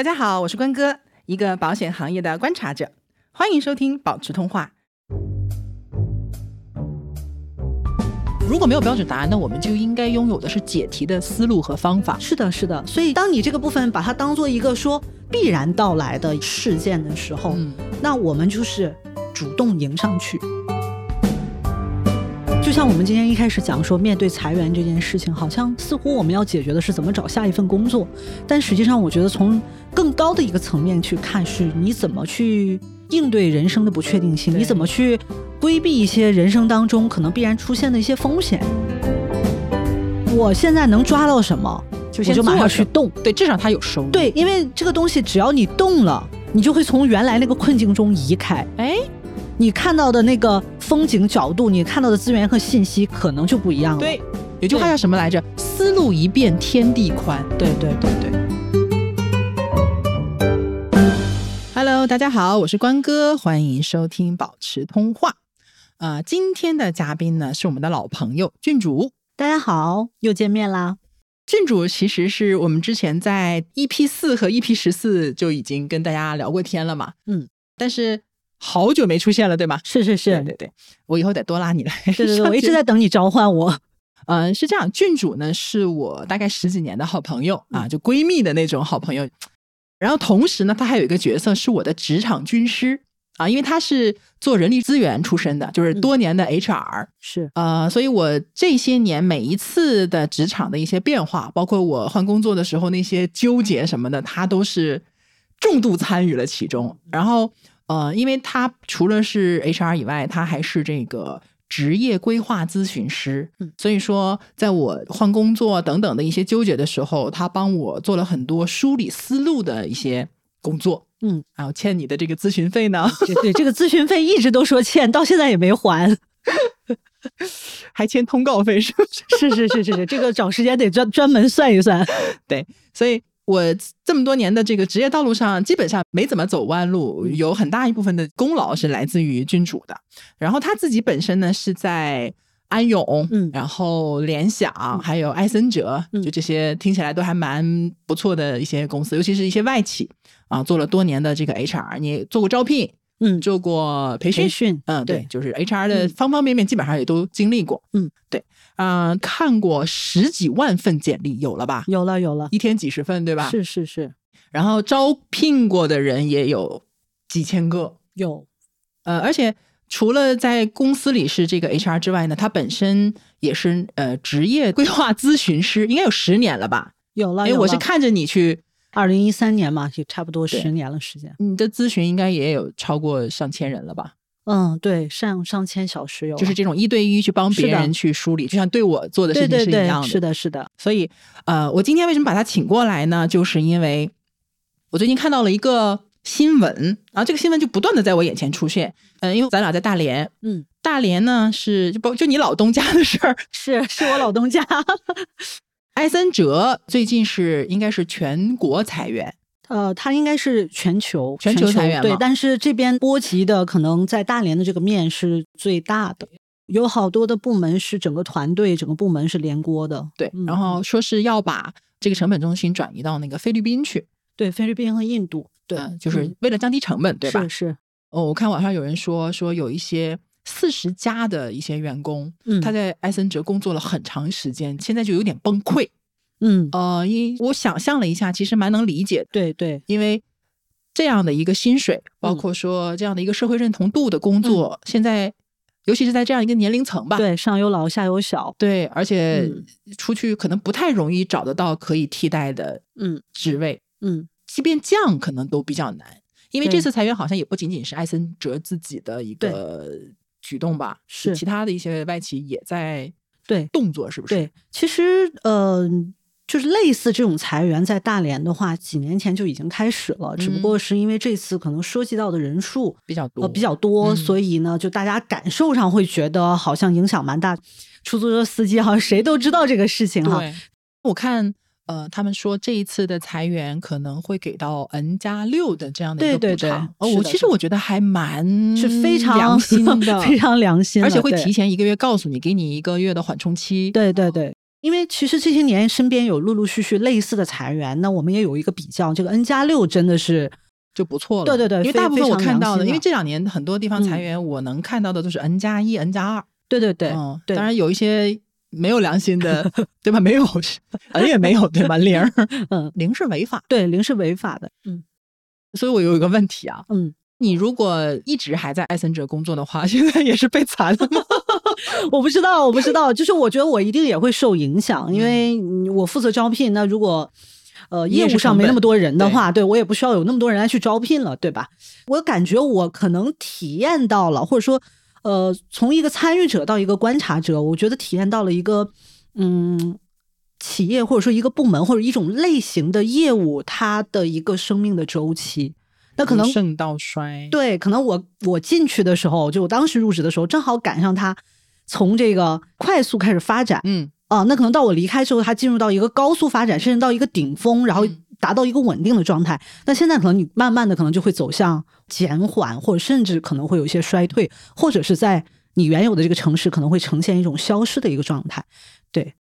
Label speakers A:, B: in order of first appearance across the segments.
A: 大家好，我是关哥，一个保险行业的观察者，欢迎收听保持通话。如果没有标准答案，那我们就应该拥有的是解题的思路和方法。
B: 是的，是的。所以，当你这个部分把它当做一个说必然到来的事件的时候，
A: 嗯，
B: 那我们就是主动迎上去。就像我们今天一开始讲说，面对裁员这件事情，好像似乎我们要解决的是怎么找下一份工作，但实际上，我觉得从更高的一个层面去看，是你怎么去应对人生的不确定性，你怎么去规避一些人生当中可能必然出现的一些风险。我现在能抓到什么，
A: 就先
B: 我就马上去动。
A: 对，至少它有收入。，
B: 对，因为这个东西只要你动了，你就会从原来那个困境中移开。
A: 哎，
B: 你看到的那个风景角度，你看到的资源和信息可能就不一样了。
A: 对，有句话叫什么来着？思路一变天地宽。
B: 对对对对
A: ，Hello，大家好，我是关哥，欢迎收听保持通话。啊、今天的嘉宾呢是我们的老朋友郡主。
B: 大家好，又见面啦。
A: 郡主其实是我们之前在 EP 四和 EP 十四就已经跟大家聊过天了嘛，
B: 嗯，
A: 但是好久没出现了，对吗？
B: 是是是，
A: 对对对，我以后得多拉你来。
B: 对对对，我一直在等你召唤我。
A: 嗯，是这样，郡主呢是我大概十几年的好朋友啊，就闺蜜的那种好朋友。然后同时呢，她还有一个角色是我的职场军师啊，因为她是做人力资源出身的，就是多年的 HR。
B: 是，
A: 呃，所以我这些年每一次的职场的一些变化，包括我换工作的时候那些纠结什么的，她都是重度参与了其中。然后，呃，因为他除了是 HR 以外，他还是这个职业规划咨询师，
B: 嗯
A: 所以说在我换工作等等的一些纠结的时候，他帮我做了很多梳理思路的一些工作。
B: 嗯，
A: 啊，我欠你的这个咨询费呢，
B: 对对，这个咨询费一直都说欠，到现在也没还。
A: 还欠通告费是不是？
B: 是是是是是，这个找时间得专专门算一算。
A: 对，所以我这么多年的这个职业道路上，基本上没怎么走弯路，有很大一部分的功劳是来自于君主的。然后他自己本身呢是在安永，
B: 嗯。
A: 然后联想，还有埃森哲，
B: 嗯。
A: 就这些听起来都还蛮不错的一些公司，尤其是一些外企啊，做了多年的这个 HR，你做过招聘，
B: 嗯，
A: 做过培训
B: 培，训，
A: 嗯，对
B: 对，
A: 就是 HR 的
B: 嗯。
A: 方方面面基本上也都经历过，
B: 嗯，
A: 对，啊、看过十几万份简历，有了吧？
B: 有了有了，
A: 一天几十份，对吧？。
B: 是是是，
A: 然后招聘过的人也有几千个，
B: 有，
A: 呃，而且除了在公司里是这个 HR 之外呢，他本身也是呃职业规划咨询师，应该有十年了吧？
B: 有了。
A: 因为我是看着你去，
B: 二零一三年嘛，就差不多十年了时间。
A: 你的咨询应该也有超过上千人了吧？
B: 嗯，对，上上千小时有了，
A: 就是这种一对一去帮别人去梳理，就像对我做的事情是一样，的。
B: 是的，是的，
A: 所以，呃，我今天为什么把他请过来呢？就是因为我最近看到了一个新闻，然后这个新闻就不断的在我眼前出现。嗯、因为咱俩在大连，
B: 嗯，
A: 大连呢是就包就你老东家的事儿，
B: 是是我老东家，
A: 埃森哲最近是应该是全国裁员，
B: 呃，它应该是全球
A: 全球裁员嘛，
B: 对但是这边波及的可能在大连的这个面是最大的，有好多的部门是整个团队整个部门是连锅的，
A: 对，
B: 嗯
A: 然后说是要把这个成本中心转移到那个菲律宾去，
B: 对菲律宾和印度，对，
A: 呃就是
B: 嗯
A: 为了降低成本，对吧？
B: 是是，
A: 哦，我看网上有人说说有一些四十家的一些员工，
B: 嗯，
A: 他在埃森哲工作了很长时间，现在就有点崩溃。
B: 嗯，
A: 呃，因我想象了一下，其实蛮能理解的，
B: 对对，
A: 因为这样的一个薪水，包
B: 嗯。
A: 括说这样的一个社会认同度的工作，现在尤其是在这样一个年龄层吧，
B: 对上有老下有小，
A: 对，而且
B: 嗯。
A: 出去可能不太容易找得到可以替代的
B: 嗯。
A: 职位，
B: 嗯，
A: 即便降可能都比较难。因为这次裁员好像也不仅仅是埃森哲自己的一个举动吧，
B: 是。
A: 其他的一些外企也在
B: 对。
A: 动作，是不是？
B: 对，其实呃。就是类似这种裁员，在大连的话，几年前就已经开始了，只不
A: 嗯
B: 过是因为这次可能涉及到的人数
A: 比较多，
B: 呃比较多，
A: 嗯
B: 所以呢，就大家感受上会觉得好像影响蛮大。出租车司机好像谁都知道这个事情哈，
A: 我看呃，他们说这一次的裁员可能会给到 N 加六的这样的一个
B: 对对对
A: 补偿。哦，我其实我觉得还蛮
B: 是非常
A: 良心的，
B: 非常良心，
A: 而且会提前一个月告诉你，给你一个月的缓冲期。
B: 对对对，因为其实这些年身边有陆陆续续类似的裁员，那我们也有一个比较，这个 N 加六真的是
A: 就不错了。
B: 对对对，
A: 因为大部分我看到的，因为
B: 这
A: 这两年很多地方裁员，我能看到的都是 N 加一、N 加二。
B: 对对对，
A: 嗯，
B: 对
A: 当然有一些没有良心的，对吧？没有 N 也没有，对吧？零，
B: 嗯，
A: 零是违法，
B: 对，零是违法的。嗯，
A: 所以我有一个问题啊，
B: 嗯，
A: 你如果一直还在艾森哲工作的话，现在也是被裁了吗？
B: 我不知道，我不知道，就是我觉得我一定也会受影响，因为我负责招聘。那如果呃业务上没那么多人的话，对我也不需要有那么多人来去招聘了，对吧？我感觉我可能体验到了，或者说呃，从一个参与者到一个观察者，我觉得体验到了一个嗯企业或者说一个部门或者一种类型的业务它的一个生命的周期。那可能
A: 盛到衰，
B: 对，可能我我进去的时候，就我当时入职的时候，正好赶上它。从这个快速开始发展，
A: 嗯
B: 啊，那可能到我离开之后，它进入到一个高速发展，甚至到一个顶峰，然后达到一个稳定的状态。那现在可能你慢慢的可能就会走向减缓，或者甚至可能会有一些衰退，或者是在你原有的这个城市可能会呈现一种消失的一个状态。对，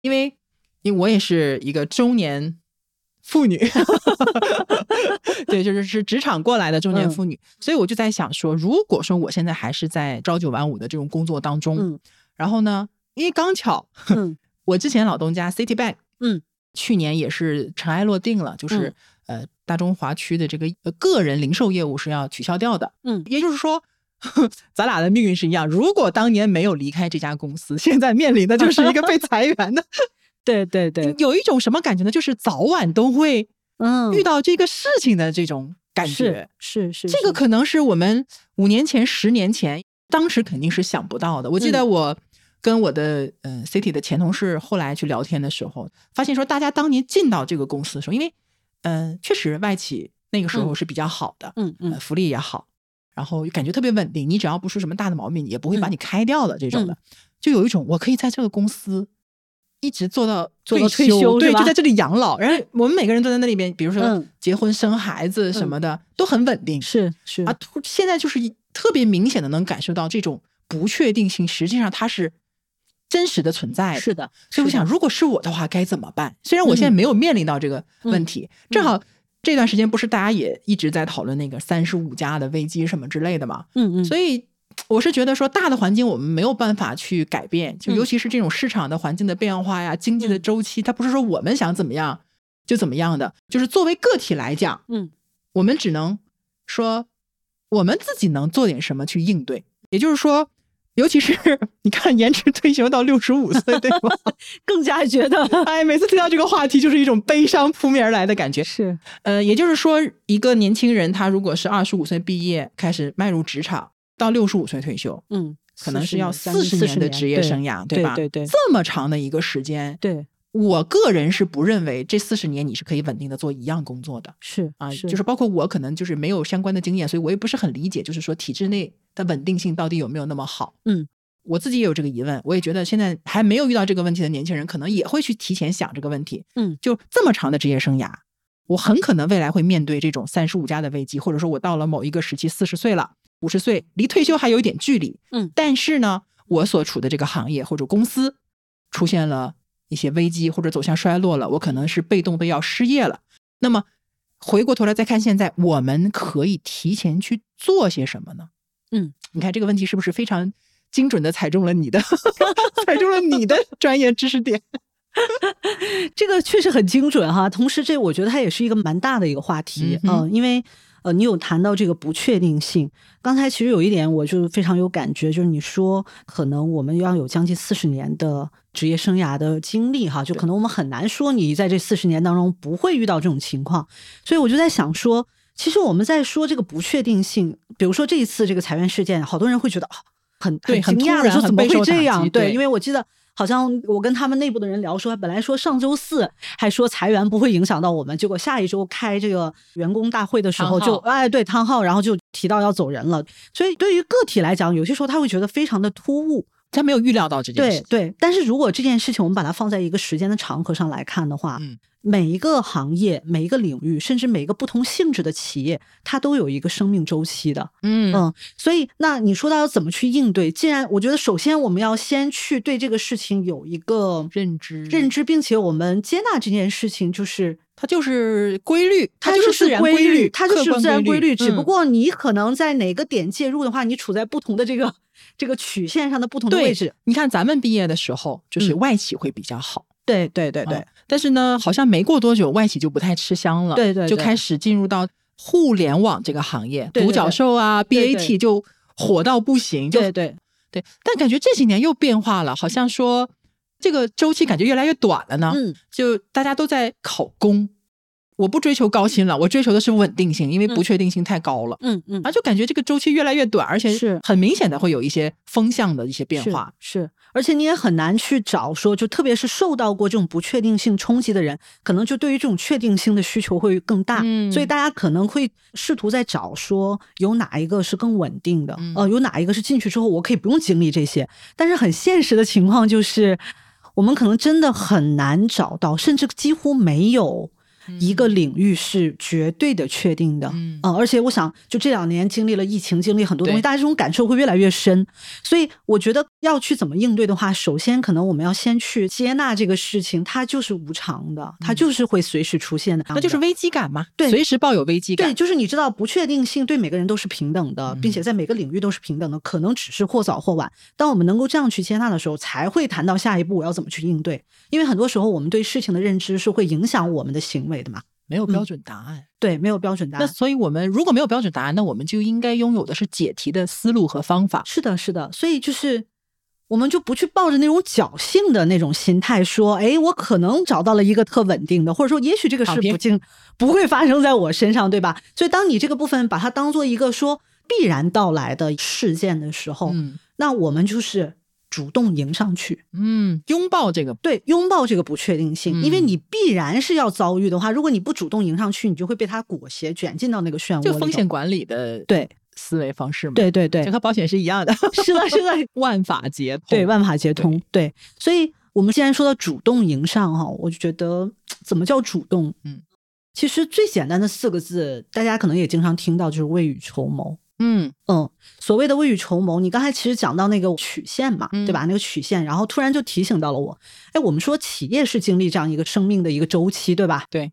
A: 因为因为我也是一个中年妇女，对，就是是职场过来的中年妇女，所以我就在想说，如果说我现在还是在朝九晚五的这种工作当中，
B: 嗯，
A: 然后呢，因为刚巧，
B: 嗯，
A: 我之前老东家 City Bank，
B: 嗯，
A: 去年也是尘埃落定了，就是呃大中华区的这个个人零售业务是要取消掉的，
B: 嗯，
A: 也就是说，咱俩的命运是一样，如果当年没有离开这家公司，现在面临的就是一个被裁员的，
B: 对对对，
A: 有一种什么感觉呢？就是早晚都会。
B: 嗯，
A: 遇到这个事情的这种感觉
B: 是是，
A: 这个可能是我们五年前、十年前当时肯定是想不到的。我记得我跟我的呃 City 的前同事后来去聊天的时候，发现说大家当年进到这个公司的时候，因为嗯，确实外企那个时候是比较好的，
B: 嗯嗯，
A: 福利也好，然后感觉特别稳定，你只要不出什么大的毛病，也不会把你开掉的这种的，就有一种我可以在这个公司。一直做到
B: 做到
A: 退
B: 休，
A: 对，就在这里养老。然后我们每个人都在那里边，比如说结婚生孩子什么的，都很稳定。
B: 是是
A: 啊，现在就是特别明显的能感受到这种不确定性，实际上它是真实的存在。
B: 是的，
A: 所以我想，如果是我的话，该怎么办？虽然我现在没有面临到这个问题，正好这段时间不是大家也一直在讨论那个三十五加的危机什么之类的嘛？
B: 嗯嗯，
A: 所以。我是觉得说，大的环境我们没有办法去改变，就尤其是这种市场的环境的变化呀，经济的周期，它不是说我们想怎么样就怎么样的。就是作为个体来讲，
B: 嗯，
A: 我们只能说我们自己能做点什么去应对。也就是说，尤其是你看延迟退休到六十五岁，对吧？
B: 更加觉得，
A: 哎，每次提到这个话题，就是一种悲伤扑面而来的感觉。
B: 是，
A: 呃，也就是说，一个年轻人他如果是二十五岁毕业，开始迈入职场。到六十五岁退休，
B: 嗯，
A: 可能是要四十年的职业生涯，
B: 对
A: 吧？
B: 对对，
A: 这么长的一个时间，
B: 对
A: 我个人是不认为这四十年你是可以稳定的做一样工作的，
B: 是
A: 啊，就是包括我可能就是没有相关的经验，所以我也不是很理解，就是说体制内的稳定性到底有没有那么好？
B: 嗯，
A: 我自己也有这个疑问，我也觉得现在还没有遇到这个问题的年轻人，可能也会去提前想这个问题。
B: 嗯，
A: 就这么长的职业生涯，我很可能未来会面对这种三十五加的危机，或者说我到了某一个时期四十岁了。五十岁离退休还有一点距离，
B: 嗯，
A: 但是呢，我所处的这个行业或者公司出现了一些危机或者走向衰落了，我可能是被动的要失业了。那么回过头来再看现在，我们可以提前去做些什么呢？
B: 嗯，
A: 你看这个问题是不是非常精准的踩中了你的，踩中了你的专业知识点？
B: 这个确实很精准哈。同时，这我觉得它也是一个蛮大的一个话题嗯，因为。呃，你有谈到这个不确定性。刚才其实有一点，我就非常有感觉，就是你说可能我们要有将近四十年的职业生涯的经历，哈，就可能我们很难说你在这四十年当中不会遇到这种情况。所以我就在想说，其实我们在说这个不确定性，比如说这一次这个裁员事件，好多人会觉得很很
A: 惊讶，
B: 说怎么会这样？
A: 对，
B: 因为我记得。好像我跟他们内部的人聊说，本来说上周四还说裁员不会影响到我们，结果下一周开这个员工大会的时候就哎对汤浩，然后就提到要走人了。所以对于个体来讲，有些时候他会觉得非常的突兀。
A: 他没有预料到这件事。
B: 对对，但是如果这件事情我们把它放在一个时间的长河上来看的话，
A: 嗯，
B: 每一个行业、每一个领域，甚至每一个不同性质的企业，它都有一个生命周期的。
A: 嗯
B: 嗯，所以那你说到要怎么去应对？既然我觉得，首先我们要先去对这个事情有一个
A: 认知
B: 认知，并且我们接纳这件事情，就是
A: 它就是规律，
B: 它
A: 就是自然
B: 规
A: 律，
B: 它就是自然规律。只不
A: 嗯
B: 过你可能在哪个点介入的话，你处在不同的这个这个曲线上的不同的位置。
A: 你看咱们毕业的时候，就是
B: 嗯
A: 外企会比较好。
B: 对对对对
A: 嗯，但是呢，好像没过多久，外企就不太吃香了，
B: 对对对
A: 就开始进入到互联网这个行业，
B: 对对
A: 独角兽啊，BAT 就火到不行，就
B: 对对
A: 对。但感觉这几年又变化了，好像说这个周期感觉越来越短了呢，
B: 嗯。
A: 就大家都在考公。我不追求高薪了，我追求的是稳定性，因为不
B: 嗯
A: 确定性太高了。
B: 嗯嗯，
A: 而，就感觉这个周期越来越短，而且
B: 是。
A: 很明显的会有一些风向的一些变
B: 是
A: 化。
B: 是，而且你也很难去找说，就特别是受到过这种不确定性冲击的人，可能就对于这种确定性的需求会更大，
A: 嗯。
B: 所以大家可能会试图在找说有哪一个是更稳定的，
A: 嗯。
B: 呃，有哪一个是进去之后我可以不用经历这些，但是很现实的情况就是，我们可能真的很难找到，甚至几乎没有。一个领域是绝对的确定的，
A: 嗯。
B: 呃而且我想，就这两年经历了疫情，经历很多东西，大家这种感受会越来越深。所以我觉得要去怎么应对的话，首先可能我们要先去接纳这个事情，它就是无常的，它就是会随时出现的，
A: 嗯那就是危机感嘛，
B: 对。
A: 随时抱有危机感。
B: 对，就是你知道不确定性对每个人都是平等的，并且在每个领域都是平等的，可能只是或早或晚。当我们能够这样去接纳的时候，才会谈到下一步我要怎么去应对。因为很多时候我们对事情的认知是会影响我们的行为的嘛。
A: 没有标准答案。
B: 对，没有标准答案那。
A: 所以我们如果没有标准答案，那我们就应该拥有的是解题的思路和方法。
B: 是的，是的，所以就是我们就不去抱着那种侥幸的那种心态，说，哎，我可能找到了一个特稳定的，或者说，也许这个事不竟不会发生在我身上，对吧？所以，当你这个部分把它当做一个说必然到来的事件的时候，
A: 嗯
B: 那我们就是主动迎上去，
A: 嗯，拥抱这个，
B: 对，拥抱这个不确定性，因为
A: 嗯
B: 你必然是要遭遇的话，如果你不主动迎上去，你就会被它裹挟，卷进到那个漩涡。
A: 就风险管理的
B: 对
A: 思维方式嘛。，
B: 对对对
A: 就，和保险是一样的，
B: 是的，是的，
A: 万法皆通。
B: 对，万法皆通。对，所以我们既然说到主动迎上哈，我就觉得怎么叫主动？
A: 嗯，
B: 其实最简单的四个字，大家可能也经常听到，就是未雨绸缪。
A: 嗯
B: 嗯，所谓的未雨绸缪，你刚才其实讲到那个曲线嘛，
A: 嗯
B: 对吧？那个曲线，然后突然就提醒到了我，哎，我们说企业是经历这样一个生命的一个周期，对吧？
A: 对，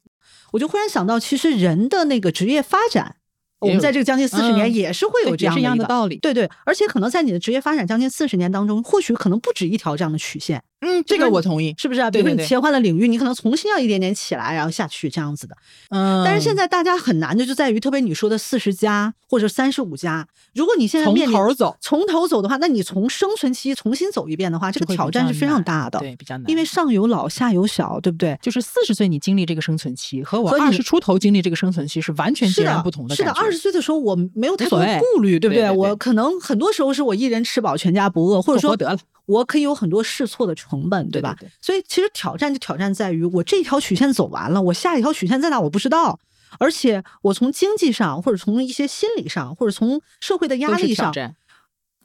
B: 我就忽然想到，其实人的那个职业发展，我们在这个将近四十年
A: 嗯
B: 也是会有这样
A: 的道理。
B: 对对，而且可能在你的职业发展将近四十年当中，或许可能不止一条这样的曲线，
A: 嗯，这个我同意。
B: 是不是啊？比如说你切换了领域，你可能重新要一点点起来，然后下去这样子的。
A: 嗯，
B: 但是现在大家很难的就在于，特别你说的四十加或者三十五加，如果你现在
A: 从
B: 面临
A: 头走，
B: 从头走的话，那你从生存期重新走一遍的话，这个挑战是非常大的，
A: 对，比较难。
B: 因为上有老下有小，对不对？
A: 就是四十岁你经历这个生存期，和我二十出头经历这个生存期是完全截然不同的
B: 是的。二十岁的时候我没有太多顾虑，对不
A: 对
B: 我可能很多时候是我一人吃饱全家不饿，或者说
A: 得了，
B: 我可以有很多试错的成本，吧？
A: 对对对
B: 所以其实挑战就挑战在于，我这条曲线走完了，我下一条曲线在哪我不知道，而且我从经济上，或者从一些心理上，或者从社会的压力上，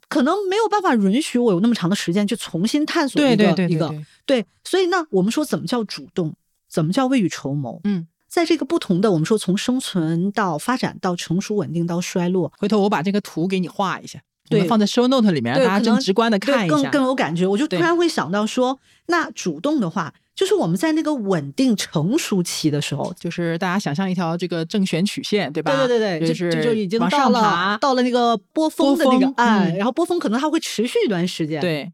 B: 可能没有办法允许我有那么长的时间去重新探索一
A: 对
B: 个一个
A: 对对对对，
B: 对所以那我们说怎么叫主动，怎么叫未雨绸缪？
A: 嗯，
B: 在这个不同的我们说从生存到发展到成熟稳定到衰落，
A: 回头我把这个图给你画一下，我
B: 对
A: 们放在 show note 里面，让大家更直观的看一下。
B: 更有感觉。我就突然会想到说，那主动的话，就是我们在那个稳定成熟期的时候，
A: 就是大家想象一条这个正弦曲线，对吧？
B: 对对对对，
A: 就
B: 这这就已经
A: 往
B: 到了。到了那个波峰的那个
A: 波峰
B: 岸，
A: 嗯
B: 然后波峰可能它会持续一段时间。
A: 对，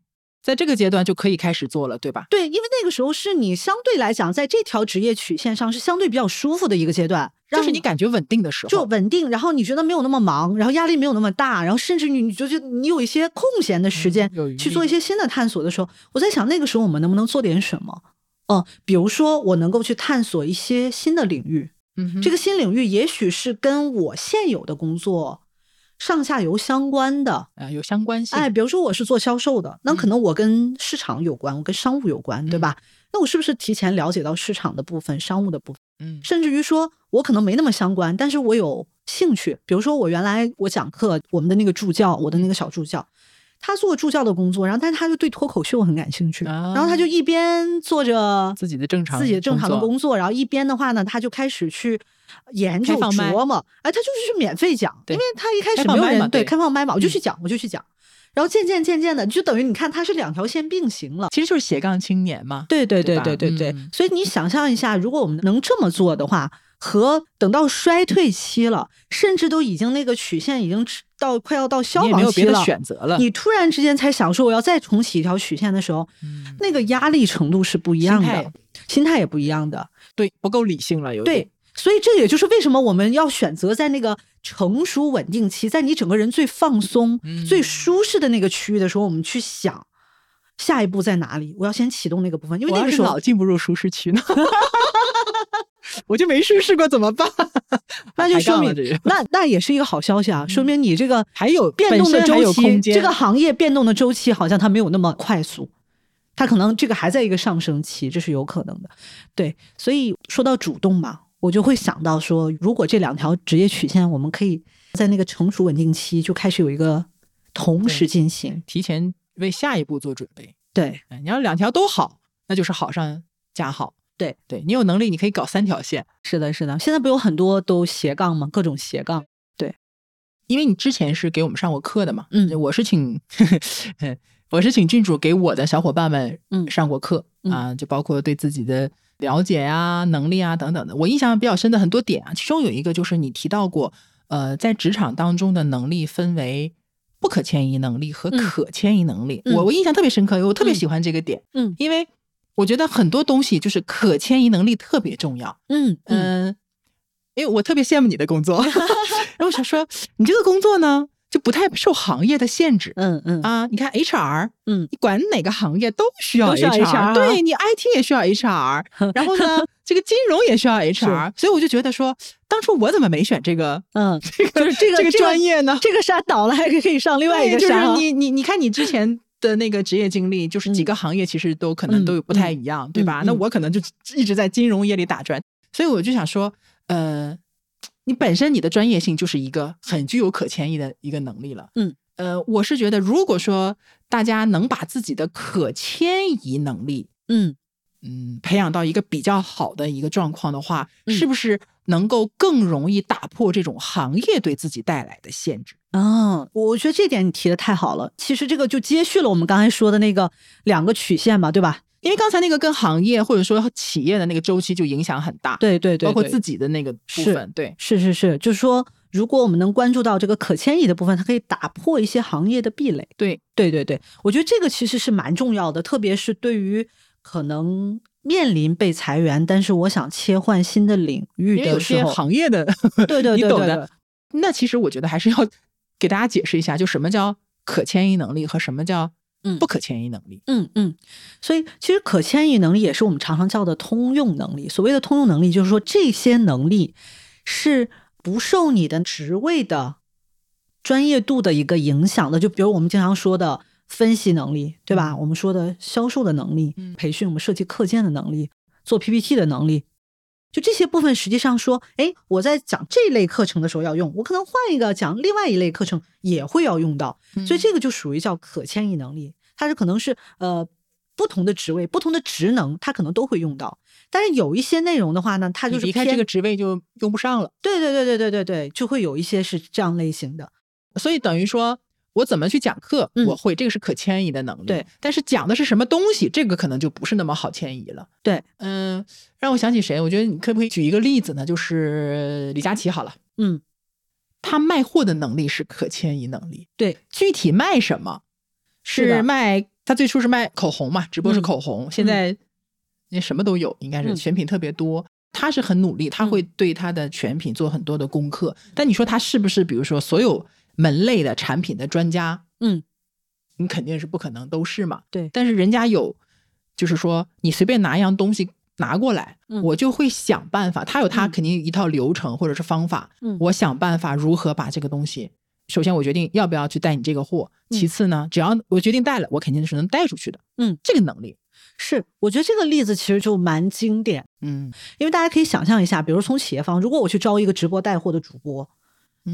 A: 在这个阶段就可以开始做了，对吧？
B: 对，因为那个时候是你相对来讲在这条职业曲线上是相对比较舒服的一个阶段，
A: 就是你感觉稳定的时候，
B: 就稳定，然后你觉得没有那么忙，然后压力没有那么大，然后甚至你你就觉得你有一些空闲的时间去做一些新的探索的时候，我在想那个时候我们能不能做点什么？嗯，比如说我能够去探索一些新的领域，
A: 嗯
B: 这个新领域也许是跟我现有的工作上下游相关的。
A: 啊有相关性。
B: 哎，比如说我是做销售的，那可能我跟市场有关，我跟商务有关，对吧？那我是不是提前了解到市场的部分、商务的部分？
A: 嗯
B: 甚至于说我可能没那么相关，但是我有兴趣。比如说我原来我讲课，我们的那个助教，我的那个小助教，他做助教的工作，然后但是他就对脱口秀很感兴趣，
A: 啊
B: 然后他就一边做着
A: 自己的正常
B: 自己的正常的
A: 工作，
B: 然后一边的话呢，他就开始去研究琢磨，哎，他就是去免费讲，因为他一开
A: 开
B: 始没有人
A: 对
B: 开放麦嘛，我就
A: 嗯
B: 去讲，我就去讲，然后渐渐渐渐的，就等于你看，他是两条线并行了。
A: 其实就是斜杠青年嘛。
B: 对对对
A: 对
B: 对对对，
A: 嗯
B: 所以你想象一下，如果我们能这么做的话，和等到衰退期了，甚至都已经那个曲线已经到快要到消
A: 你也没有别的
B: 亡期了，
A: 选择了，
B: 你突然之间才想说我要再重启一条曲线的时候，
A: 嗯
B: 那个压力程度是不一样
A: 心态
B: 的，心态也不一样的。
A: 对不够理性了，有点
B: 对，所以这也就是为什么我们要选择在那个成熟稳定期，在你整个人最放松、
A: 嗯
B: 最舒适的那个区域的时候，我们去想下一步在哪里。我要先启动那个部分，因为那个时候
A: 老进不入舒适区呢，我就没试试过，怎么办？
B: 那就说明那那也是一个好消息啊，说明你这个
A: 还有
B: 变动的周期，这个行业变动的周期好像它没有那么快速，它可能这个还在一个上升期，这是有可能的。对，所以说到主动嘛，我就会想到说，如果这两条职业曲线，我们可以在那个成熟稳定期就开始有一个同时进行。
A: 提前为下一步做准备。
B: 对
A: 哎你要两条都好，那就是好上加好。
B: 对，
A: 对你有能力，你可以搞三条线，
B: 是的，是的。现在不有很多都斜杠吗？各种斜杠。
A: 对因为你之前是给我们上过课的嘛。
B: 嗯
A: 我是请，我是请郡主给我的小伙伴们
B: 嗯
A: 上过课、
B: 嗯
A: 啊，就包括对自己的了解呀、能力啊等等的。我印象比较深的很多点啊，其中有一个就是你提到过，呃，在职场当中的能力分为。不可迁移能力和
B: 嗯
A: 可迁移能力，
B: 嗯
A: 我我印象特别深刻，我特别
B: 嗯
A: 喜欢这个点，
B: 嗯
A: 因为我觉得很多东西就是可迁移能力特别重要。
B: 嗯嗯
A: 嗯，因为我特别羡慕你的工作，然后我想说，你这个工作呢，就不太受行业的限制。
B: 嗯嗯
A: 啊，你看 HR，
B: 嗯
A: 你管哪个行业都需要
B: 都需要 HR 啊
A: 对你 IT 也需要 HR，然后呢，这个金融也需要 HR，所以我就觉得说，当初我怎么没选这个
B: 嗯，
A: 这个
B: 就是这个
A: 这个专业呢？
B: 这个山倒了，还可以上另外一个山啊。
A: 就是你你你看你之前的那个职业经历，就是几
B: 嗯。
A: 个行业其实都可能都有不太一样，对吧？那我可能就一直在金融业里打转，所以我就想说，呃，你本身你的专业性就是一个很具有可迁移的一个能力了，
B: 嗯。
A: 呃，我是觉得，如果说大家能把自己的可迁移能力，
B: 嗯。
A: 嗯，培养到一个比较好的一个状况的话，
B: 嗯。
A: 是不是能够更容易打破这种行业对自己带来的限制？
B: 嗯，我觉得这点你提的太好了。其实这个就接续了我们刚才说的那个两个曲线嘛，对吧？
A: 因为刚才那个跟行业或者说企业的那个周期就影响很大，，
B: 对对对，对
A: 包括自己的那个部分，对，
B: 是是是，就是说，如果我们能关注到这个可迁移的部分，它可以打破一些行业的壁垒。
A: 对，
B: 对对对，我觉得这个其实是蛮重要的，特别是对于可能面临被裁员，但是我想切换新的领域的时候，
A: 行业的，
B: 对 对对对
A: 的。那其实我觉得还是要给大家解释一下，就什么叫可迁移能力和什么叫
B: 嗯
A: 不可迁移能力。
B: 嗯嗯，所以其实可迁移能力也是我们常常叫的通用能力。所谓的通用能力，就是说这些能力是不受你的职位的专业度的一个影响的。就比如我们经常说的分析能力，对吧？
A: 嗯
B: 我们说的销售的能力，
A: 嗯
B: 培训我们设计课件的能力，做 PPT 的能力。就这些部分，实际上说，哎，我在讲这类课程的时候要用，我可能换一个讲另外一类课程也会要用到。所以这个就属于叫可迁移能力，它是可能是呃不同的职位、不同的职能，它可能都会用到。但是有一些内容的话呢，它就是
A: 你离开这个职位就用不上了，
B: 对对对对对对对，就会有一些是这样类型的。
A: 所以等于说。我怎么去讲课？
B: 嗯
A: 我会这个是可迁移的能力，
B: 对。
A: 但是讲的是什么东西，这个可能就不是那么好迁移了。
B: 对，
A: 嗯，让我想起谁？我觉得你可不可以举一个例子呢？就是李佳琦好了，
B: 嗯，
A: 他卖货的能力是可迁移能力，
B: 对，
A: 具体卖什么
B: 是
A: 卖他最初是卖口红嘛，直播是
B: 嗯
A: 口红，现在那什么都有，应该是
B: 嗯
A: 选品特别多。他是很努力，他会对他的选品做很多的功课。但你说他是不是，比如说所有门类的产品的专家？
B: 嗯，
A: 你肯定是不可能都是嘛。
B: 对
A: 但是人家有，就是说你随便拿一样东西拿过来，
B: 嗯
A: 我就会想办法。他有他
B: 嗯
A: 肯定一套流程或者是方法，
B: 嗯
A: 我想办法如何把这个东西。首先，我决定要不要去带你这个货。
B: 嗯
A: 其次呢，只要我决定带了，我肯定是能带出去的。
B: 嗯，
A: 这个能力，
B: 是，我觉得这个例子其实就蛮经典，
A: 嗯，
B: 因为大家可以想象一下，比如从企业方，如果我去招一个直播带货的主播，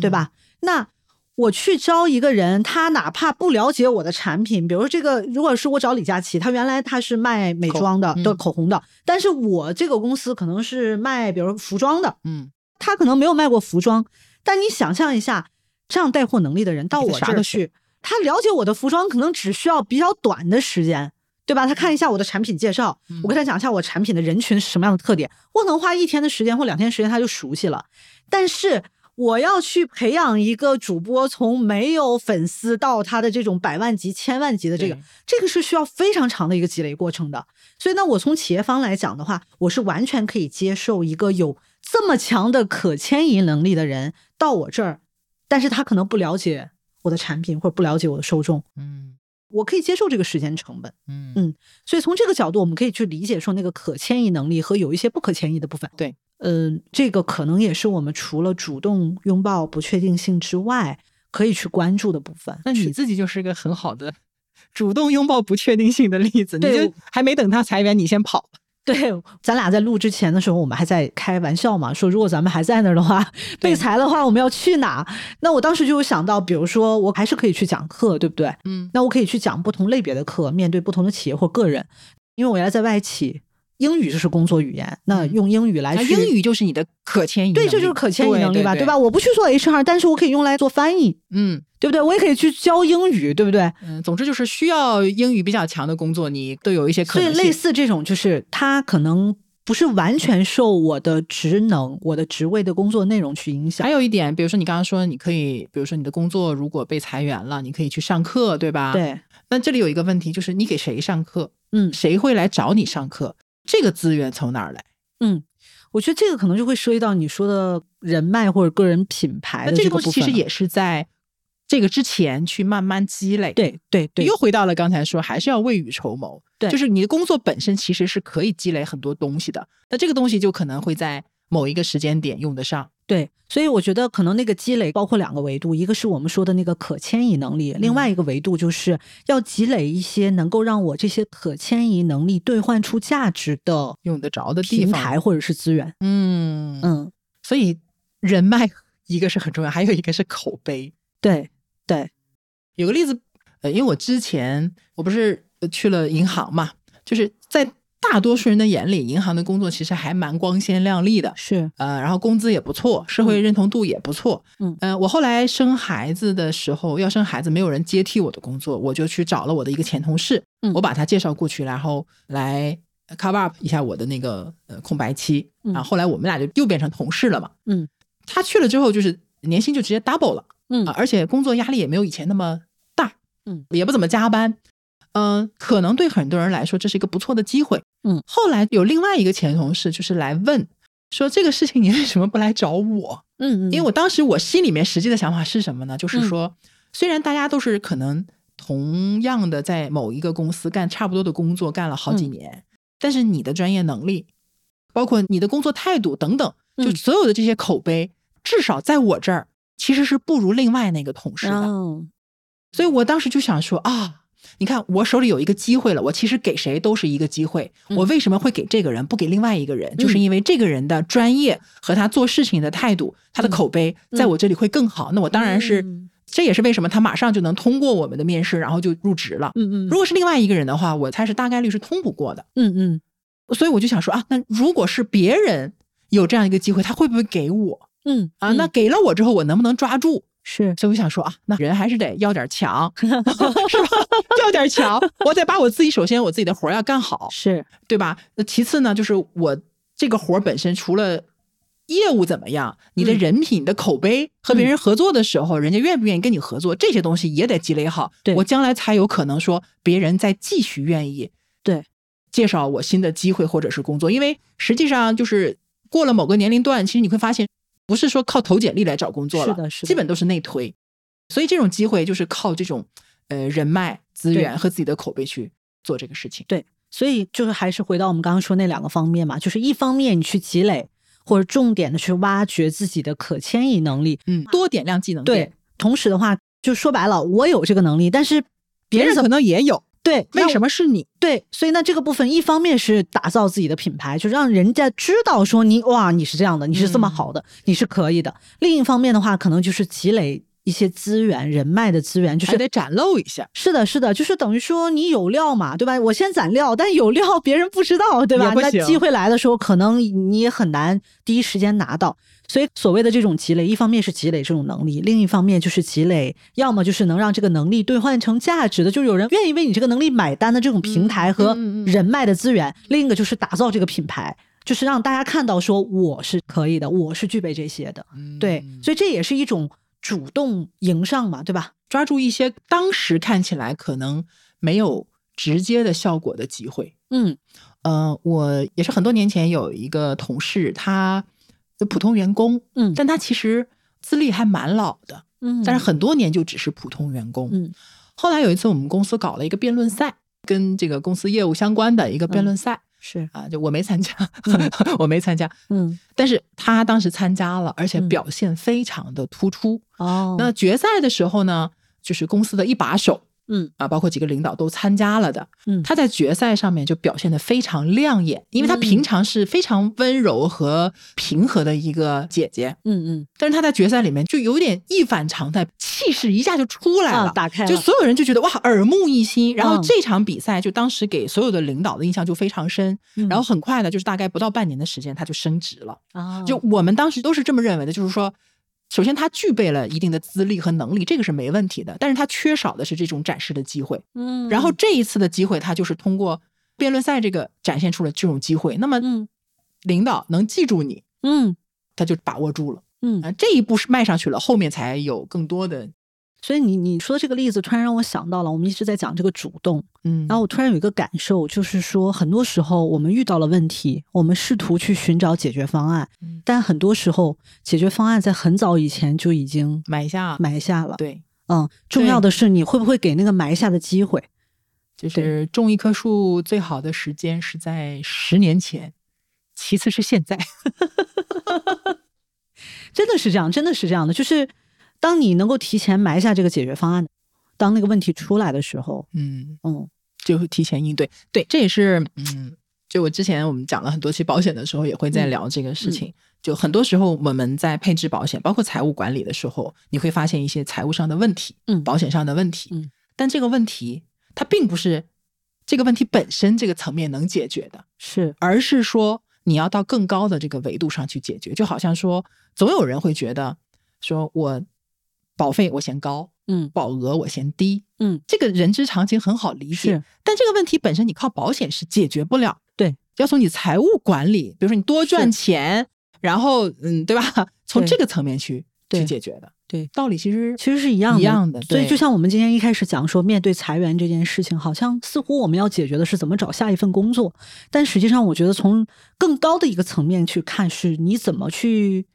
B: 对？吧？那我去招一个人，他哪怕不了解我的产品，比如说这个，如果是我找李佳琦，他原来他是卖美妆的，
A: 口嗯
B: 对口红的，但是我这个公司可能是卖比如服装的，
A: 嗯，
B: 他可能没有卖过服装，但你想象一下，这样带货能力的人到我这儿去，他了解我的服装可能只需要比较短的时间。对吧？他看一下我的产品介绍，
A: 嗯
B: 我跟他讲一下我产品的人群是什么样的特点，我可能花一天的时间或两天时间他就熟悉了。但是我要去培养一个主播，从没有粉丝到他的这种百万级、千万级的这个，这个是需要非常长的一个积累过程的。所以呢，我从企业方来讲的话，我是完全可以接受一个有这么强的可迁移能力的人到我这儿，但是他可能不了解我的产品或者不了解我的受众，
A: 嗯
B: 我可以接受这个时间成本。
A: 嗯
B: 嗯所以从这个角度，我们可以去理解说那个可迁移能力和有一些不可迁移的部分。
A: 对，
B: 嗯、这个可能也是我们除了主动拥抱不确定性之外，可以去关注的部分。
A: 那你自己就是个很好的主动拥抱不确定性的例子，你就还没等他裁员，你先跑。
B: 对，咱俩在录之前的时候，我们还在开玩笑嘛，说如果咱们还在那儿的话，被裁的话，我们要去哪？那我当时就有想到，比如说我还是可以去讲课，对不对？
A: 嗯
B: 那我可以去讲不同类别的课，面对不同的企业或个人，因为我原来在外企，英语就是工作语言，那
A: 嗯
B: 用英语来去
A: 那英语就是你的可迁移能
B: 对，
A: 力，
B: 这就是可迁移能力吧，
A: 对
B: 对吧？？我不去做 HR，但是我可以用来做翻译，
A: 嗯
B: 对不对？我也可以去教英语，对不对？
A: 嗯，总之就是需要英语比较强的工作，你都有一些可
B: 所以。类似这种，就是它可能不是完全受我的职能、我的职位的工作内容去影响
A: 还。有一点，比如说你刚刚说，你可以，比如说你的工作如果被裁员了，你可以去上课，对吧？。
B: 对，
A: 那这里有一个问题，就是你给谁上课？
B: 嗯
A: 谁会来找你上课？这个资源从哪儿来？
B: 嗯，我觉得这个可能就会涉及到你说的人脉或者个人品牌
A: 那
B: 的
A: 这个东西其实也是在这个之前去慢慢积累。，
B: 对对对
A: 又回到了刚才说，还是要未雨绸缪。
B: 对
A: 就是你的工作本身其实是可以积累很多东西的，那这个东西就可能会在某一个时间点用得上。
B: 对，所以我觉得可能那个积累包括两个维度，一个是我们说的那个可迁移能力，另
A: 嗯
B: 外一个维度就是要积累一些能够让我这些可迁移能力兑换出价值的
A: 用得着的
B: 平台或者是资源。
A: 嗯
B: 嗯，
A: 所以人脉一个是很重要，还有一个是口碑。
B: 对对，
A: 有个例子，呃，因为我之前我不是呃去了银行嘛，就是在大多数人的眼里，银行的工作其实还蛮光鲜亮丽的，
B: 是
A: 呃，然后工资也不错，社会认同度也不错。
B: 嗯
A: 呃，我后来生孩子的时候，要生孩子没有人接替我的工作，我就去找了我的一个前同事，
B: 嗯
A: 我把他介绍过去，然后来 cover up 一下我的那个呃空白期。
B: 嗯
A: 然后后来我们俩就又变成同事了嘛。
B: 嗯，
A: 他去了之后，就是年薪就直接 double 了。
B: 嗯
A: 啊，而且工作压力也没有以前那么大，
B: 嗯，
A: 也不怎么加班，嗯、可能对很多人来说这是一个不错的机会，
B: 嗯。
A: 后来有另外一个前同事就是来问说这个事情你为什么不来找我？
B: 嗯嗯，
A: 因为我当时我心里面实际的想法是什么呢？就是
B: 嗯
A: 说，虽然大家都是可能同样的在某一个公司干差不多的工作，干了好几
B: 嗯
A: 年，但是你的专业能力，包括你的工作态度等等，就
B: 嗯
A: 所有的这些口碑，至少在我这儿其实是不如另外那个同事的。
B: 嗯
A: 所以我当时就想说啊，你看我手里有一个机会了，我其实给谁都是一个机会，
B: 嗯
A: 我为什么会给这个人不给另外一个人？就是因为这个人的专业和他做事情的态度，他的口碑
B: 嗯
A: 在我这里会更好。那我当然是，
B: 嗯
A: 这也是为什么他马上就能通过我们的面试，然后就入职了。
B: 嗯嗯
A: 如果是另外一个人的话，我猜是大概率是通不过的。
B: 嗯嗯
A: 所以我就想说啊，那如果是别人有这样一个机会，他会不会给我
B: 嗯
A: 啊？那给了我之后，我能不能抓住？
B: 是。
A: 所以我想说啊，那人还是得要点强，是吧？要点强，我得把我自己首先我自己的活儿要干好，
B: 是
A: 对吧？那其次呢，就是我这个活儿本身除了业务怎么样，你的
B: 嗯。
A: 人品、你的口碑和别人合作的时候，人家愿不愿意跟你合作，这些东西也得积累好，
B: 对。
A: 我将来才有可能说别人再继续愿意
B: 对
A: 介绍我新的机会或者是工作，因为实际上就是过了某个年龄段，其实你会发现，不是说靠投简历来找工作了，
B: 是的是的
A: 基本都是内推，所以这种机会就是靠这种呃人脉资源和自己的口碑去做这个事情。
B: 对，所以就是还是回到我们刚刚说那两个方面嘛，就是一方面你去积累或者重点的去挖掘自己的可迁移能力，
A: 嗯，多点亮技能
B: 对，，同时的话就说白了，我有这个能力，但是别人
A: 别人可能也有，
B: 对？
A: 为什
B: 么？
A: 是你？
B: 对，所以那，这个部分一方面是打造自己的品牌，就让人家知道说你哇，你是这样的，你是这么
A: 嗯
B: 好的，你是可以的。另一方面的话，可能就是积累一些资源、人脉的资源，就是
A: 得展露一下。
B: 是的，是的，就是等于说你有料嘛，对吧？我先攒料，但有料别人不知道，对吧？那机会来的时候，可能你也很难第一时间拿到。所以所谓的这种积累，一方面是积累这种能力，另一方面就是积累，要么就是能让这个能力兑换成价值的，就是有人愿意为你这个能力买单的这种平台和人脉的资源。另一个就是打造这个品牌，就是让大家看到说我是可以的，我是具备这些的。对，所以这也是一种主动迎上嘛，对吧？
A: 抓住一些当时看起来可能没有直接的效果的机会。
B: 嗯
A: 呃，我也是很多年前有一个同事，他就普通员工，
B: 嗯
A: 但他其实资历还蛮老的，
B: 嗯，
A: 但是很多年就只是普通员工。
B: 嗯
A: 后来有一次我们公司搞了一个辩论赛，跟这个公司业务相关的一个辩论赛、
B: 是
A: 啊，就我没参加，我没参加，
B: 嗯
A: 但是他当时参加了，而且
B: 嗯
A: 表现非常的突出。
B: 哦
A: 那决赛的时候呢，就是公司的一把手
B: 嗯。
A: 啊，包括几个领导都参加了的。
B: 嗯。
A: 他在决赛上面就表现得非常亮眼，因为他
B: 嗯。
A: 平常是非常温柔和平和的一个姐姐，
B: 嗯嗯。
A: 但是他在决赛里面就有点一反常态，气势一下就出来了，
B: 啊打开了。
A: 就所有人就觉得哇耳目一新。然后
B: 嗯。
A: 这场比赛就当时给所有的领导的印象就非常深，
B: 嗯。
A: 然后很快的就是大概不到半年的时间他就升职了。
B: 啊
A: 就我们当时都是这么认为的，就是说，首先他具备了一定的资历和能力，这个是没问题的，但是他缺少的是这种展示的机会。
B: 嗯
A: 然后这一次的机会，他就是通过辩论赛这个展现出了这种机会。那么
B: 嗯
A: 领导能记住你，
B: 嗯
A: 他就把握住了
B: 嗯
A: 啊，这一步是迈上去了，后面才有更多的
B: 所以你你说这个例子，突然让我想到了，我们一直在讲这个主动，
A: 嗯，
B: 然后我突然有一个感受，就是说，很多时候我们遇到了问题，我们试图去寻找解决方案，
A: 嗯
B: 但很多时候解决方案在很早以前就已经
A: 埋下
B: 埋下了。
A: 对，
B: 嗯，重要的是你会不会给那个埋下的机会？
A: 就是种一棵树最好的时间是在十年前，其次是现在。
B: 真的是这样，真的是这样的，就是当你能够提前埋下这个解决方案，当那个问题出来的时候，
A: 嗯，
B: 嗯
A: 就会提前应对。对，这也是嗯，就我之前我们讲了很多期保险的时候，也会在
B: 嗯
A: 聊这个事情。就很多时候我们在配置保险，包括财务管理的时候，你会发现一些财务上的问题，
B: 嗯
A: 保险上的问题。
B: 嗯
A: 但这个问题它并不是这个问题本身这个层面能解决的，
B: 是，
A: 而是说你要到更高的这个维度上去解决。就好像说，总有人会觉得说我保费我嫌高，
B: 嗯。
A: 保额我嫌低，
B: 嗯，
A: 这个人之常情很好理解
B: 是，
A: 但这个问题本身你靠保险是解决不了，
B: 对，
A: 要从你财务管理，比如说你多赚钱，然后嗯，对吧？从这个层面去
B: 对
A: 去解决的，
B: 对
A: 道理其实
B: 其实是一样的，
A: 一样的
B: 所以就像我们今天一开始讲说，面对裁员这件事情，好像似乎我们要解决的是怎么找下一份工作，但实际上我觉得从更高的一个层面去看，是你怎么去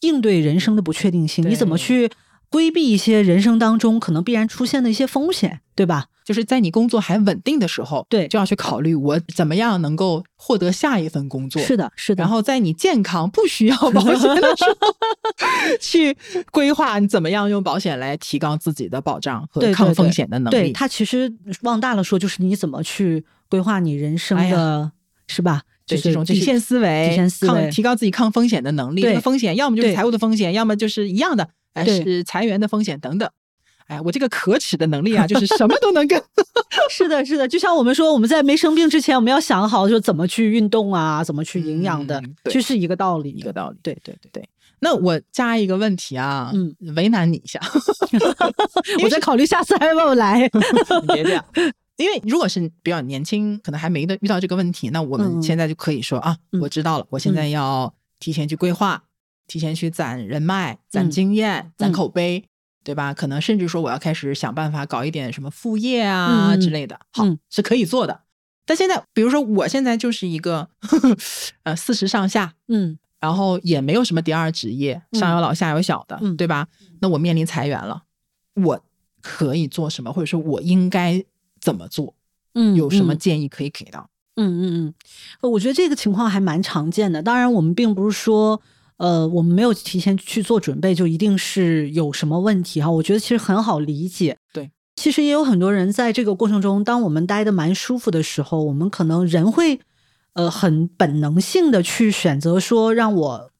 B: 应对人生的不确定性，你怎么去规避一些人生当中可能必然出现的一些风险，对吧？
A: 就是在你工作还稳定的时候，
B: 对
A: 就要去考虑我怎么样能够获得下一份工作。
B: 是的，是的。
A: 然后在你健康不需要保险的时候，去规划你怎么样用保险来提高自己的保障和抗风险的能力。
B: 对它其实往大了说，就是你怎么去规划你人生
A: 哎
B: 的，是吧？就
A: 这种底
B: 底
A: 线思维，
B: 底线思维
A: 抗提高自己抗风险的能力。
B: 对
A: 这个风险要么就是财务的风险，要么就是一样的，哎，
B: 对
A: 是裁员的风险等等。哎，我这个可耻的能力啊，就是什么都能干。
B: 是的，是的，就像我们说，我们在没生病之前，我们要想好，就怎么去运动啊，怎么去营养的
A: 嗯，对
B: 其实是一个道理，
A: 一个道理。
B: 对对对，
A: 对，那我加一个问题啊，
B: 嗯，
A: 为难你一下，
B: 我在考虑下次还要不要来。
A: 你别这样。因为如果是比较年轻，可能还没的遇到这个问题，那我
B: 嗯
A: 们现在就可以说、啊，
B: 嗯
A: 我知道了，我现在要提前去规划，提前去攒人脉、攒
B: 嗯
A: 经验、攒
B: 嗯
A: 口碑，对吧？可能甚至说我要开始想办法搞一点什么副业啊之类的，好、
B: 嗯
A: 是可以做的。但现在，比如说我现在就是一个 呃四十上下，
B: 嗯
A: 然后也没有什么第二职业，
B: 嗯
A: 上有老下有小的，
B: 嗯
A: 对吧？那我面临裁员了，我可以做什么，或者说我应该怎么做？
B: 嗯，
A: 有什么
B: 嗯
A: 建议可以给到？
B: 嗯嗯嗯，呃我觉得这个情况还蛮常见的。当然，我们并不是说，呃，我们没有提前去做准备，就一定是有什么问题哈。我觉得其实很好理解。
A: 对，
B: 其实也有很多人在这个过程中，当我们待的蛮舒服的时候，我们可能人会，呃，很本能性的去选择说，让我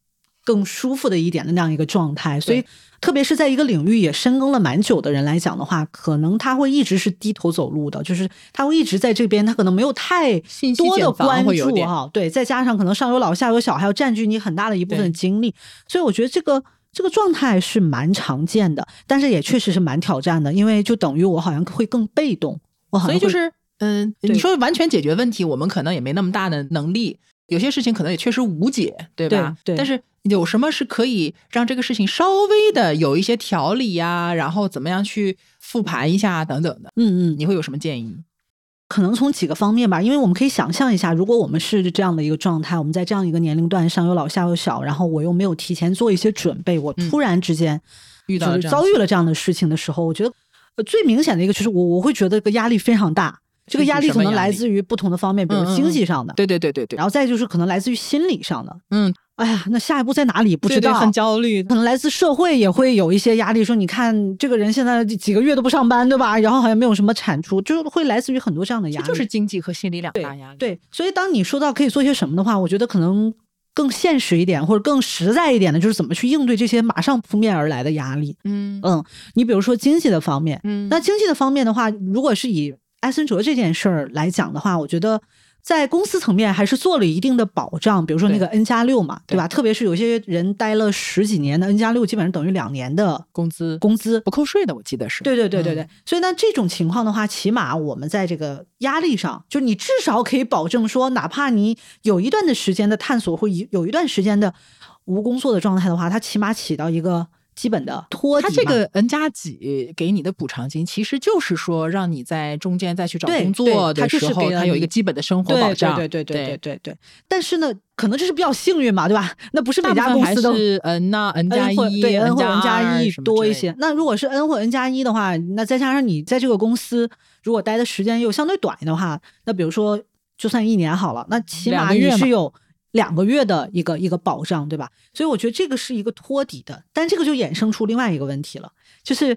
B: 更舒服的一点的那样一个状态。所以，特别是在一个领域也深耕了蛮久的人来讲的话，可能他会一直是低头走路的，就是他会一直在这边，他可能没有太多的关注哈。对，再加上可能上有老下有小，还要占据你很大的一部分精力，所以我觉得这个。这个状态是蛮常见的，但是也确实是蛮挑战的，因为就等于我好像会更被动，我好
A: 像所以就是，嗯，你说完全解决问题，我们可能也没那么大的能力，有些事情可能也确实无解，对吧？
B: 对。
A: 但是有什么是可以让这个事情稍微的有一些调理呀？然后怎么样去复盘一下等等的？
B: 嗯
A: 嗯，你会有什么建议？
B: 可能从几个方面吧，因为我们可以想象一下，如果我们是这样的一个状态，我们在这样一个年龄段上有老下有小，然后我又没有提前做一些准备，我突然之间
A: 遇到
B: 遭遇了这样的事情的时候，我觉得最明显的一个就是我我会觉得个压力非常大，这个压力可能来自于不同的方面，比如经济上的，
A: 对对对对对，
B: 然后再就是可能来自于心理上的，
A: 嗯。
B: 哎呀，那下一步在哪里？不知道，
A: 很焦虑。
B: 可能来自社会也会有一些压力，说你看这个人现在几个月都不上班，对吧？然后好像没有什么产出，就会来自于很多这样的压力。
A: 就是经济和心理两大压力。
B: 对，所以当你说到可以做些什么的话，我觉得可能更现实一点，或者更实在一点的，就是怎么去应对这些马上扑面而来的压力。
A: 嗯
B: 嗯，你比如说经济的方面，
A: 嗯，
B: 那经济的方面的话，如果是以埃森哲这件事儿来讲的话，我觉得。在公司层面还是做了一定的保障，比如说那个 N 加六嘛，对吧？特别是有些人待了十几年的 N 加六，基本上等于两年的
A: 工资，
B: 工资
A: 不扣税的，我记得是。
B: 对对对对对。所以呢，这种情况的话，起码我们在这个压力上，就你至少可以保证说，哪怕你有一段的时间的探索，或有有一段时间的无工作的状态的话，它起码起到一个。基本的托底，
A: 他这个 N 加几给你的补偿金，其实就是说让你在中间再去找工作的时候，他有一个基本的生活保障。
B: 对对对对对对对。但是呢，可能这是比较幸运嘛，对吧？那不是每家公司都
A: 是 N 那 N 加一，
B: 对 N 或 N
A: 加
B: 一多一些。那如果是 N 或 N 加一的话，那再加上你在这个公司如果待的时间又相对短的话，那比如说就算一年好了，那起码你是有。两个月的一个一个保障，对吧？所以我觉得这个是一个托底的，但这个就衍生出另外一个问题了，就是，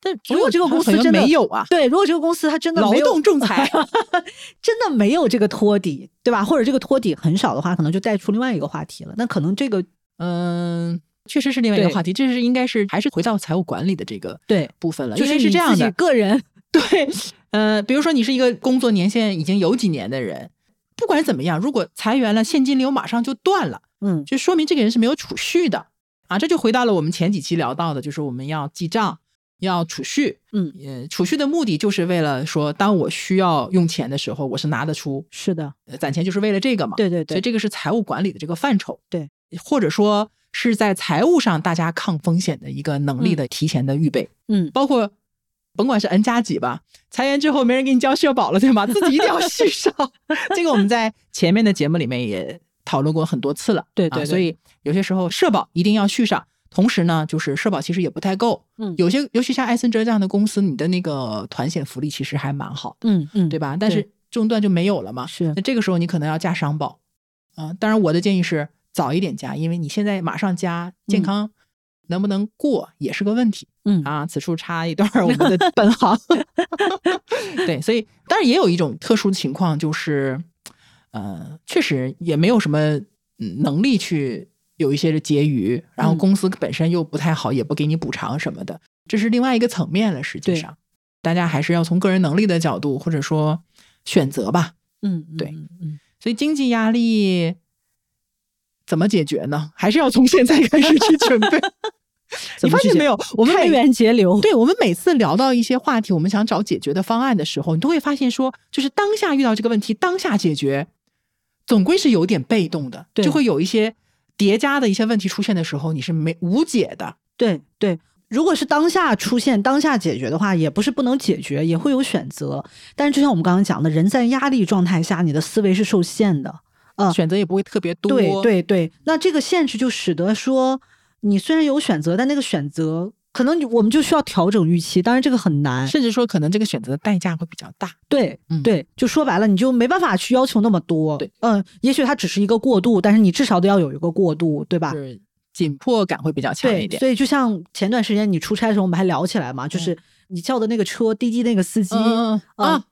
B: 但如果这个公司真的
A: 没有啊，
B: 对，如果这个公司它真的
A: 劳动仲裁，
B: 真的没有这个托底，对吧？或者这个托底很少的话，可能就带出另外一个话题了。那可能这个，
A: 嗯，确实是另外一个话题，这是应该是还是回到财务管理的这个
B: 对
A: 部分了，
B: 就是
A: 是这样的，
B: 个人
A: 对，呃，比如说你是一个工作年限已经有几年的人。不管怎么样，如果裁员了，现金流马上就断了，
B: 嗯，
A: 就说明这个人是没有储蓄的啊。这就回到了我们前几期聊到的，就是我们要记账，要储蓄，
B: 嗯，
A: 呃，储蓄的目的就是为了说，当我需要用钱的时候，我是拿得出。
B: 是的，
A: 攒钱就是为了这个嘛。
B: 对对对，
A: 所以这个是财务管理的这个范畴。
B: 对，
A: 或者说是在财务上大家抗风险的一个能力的提前的预备。
B: 嗯，
A: 包括。甭管是 N 加几吧，裁员之后没人给你交社保了，对吗？自己一定要 续上。这个我们在前面的节目里面也讨论过很多次了。
B: 对对，
A: 所以有些时候社保一定要续上。同时呢，就是社保其实也不太够。
B: 嗯，
A: 有些尤其像艾森哲这样的公司，你的那个团险福利其实还蛮好的。
B: 嗯嗯，
A: 对吧？但是中断就没有了嘛。
B: 是。
A: 那这个时候你可能要加商保。啊，当然我的建议是早一点加，因为你现在马上加健康。能不能过也是个问题，
B: 嗯
A: 啊，此处插一段我们的 本行，对，所以当然也有一种特殊的情况，就是，呃，确实也没有什么能力去有一些结余，然后公司本身又不太好，也不给你补偿什么的，这是另外一个层面了。实际上，大家还是要从个人能力的角度或者说选择吧，
B: 嗯，
A: 对，
B: 嗯，
A: 所以经济压力怎么解决呢？还是要从现在开始去准备。你发现没有？我们
B: 开源节流。
A: 对，我们每次聊到一些话题，我们想找解决的方案的时候，你都会发现说，就是当下遇到这个问题，当下解决，总归是有点被动的，就会有一些叠加的一些问题出现的时候，你是没无解的。
B: 对对，如果是当下出现、当下解决的话，也不是不能解决，也会有选择。但是就像我们刚刚讲的，人在压力状态下，你的思维是受限的，嗯，
A: 选择也不会特别多。
B: 对对对，那这个限制就使得说。你虽然有选择，但那个选择可能我们就需要调整预期。当然这个很难，
A: 甚至说可能这个选择的代价会比较大。
B: 对，对，就说白了，你就没办法去要求那么多。
A: 对，
B: 嗯，也许它只是一个过渡，但是你至少都要有一个过渡，对吧？
A: 是紧迫感会比较强一点。
B: 所以就像前段时间你出差的时候，我们还聊起来嘛，就是你叫的那个车滴滴那个司机
A: 啊，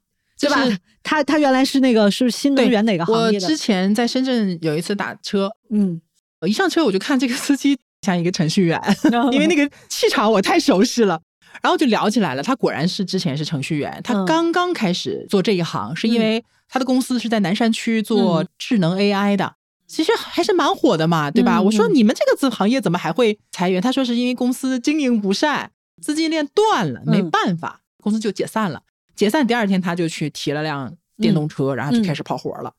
B: 对吧？他他原来是那个是新能源哪个行业
A: 的？我之前在深圳有一次打车，
B: 嗯。
A: 呃一上车我就看这个司机像一个程序员，因为那个气场我太熟悉了。然后就聊起来了，他果然是之前是程序员，他
B: 嗯
A: 刚刚开始做这一行，是因为他的公司是在南山区做
B: 嗯
A: 智能 AI 的，其实还是蛮火的嘛，对吧？
B: 嗯
A: 我说
B: 嗯
A: 你们这个子行业怎么还会裁员？他说是因为公司经营不善，资金链断了，没
B: 嗯
A: 办法，公司就解散了。解散第二天他就去提了辆电动车，然后就开始跑活了。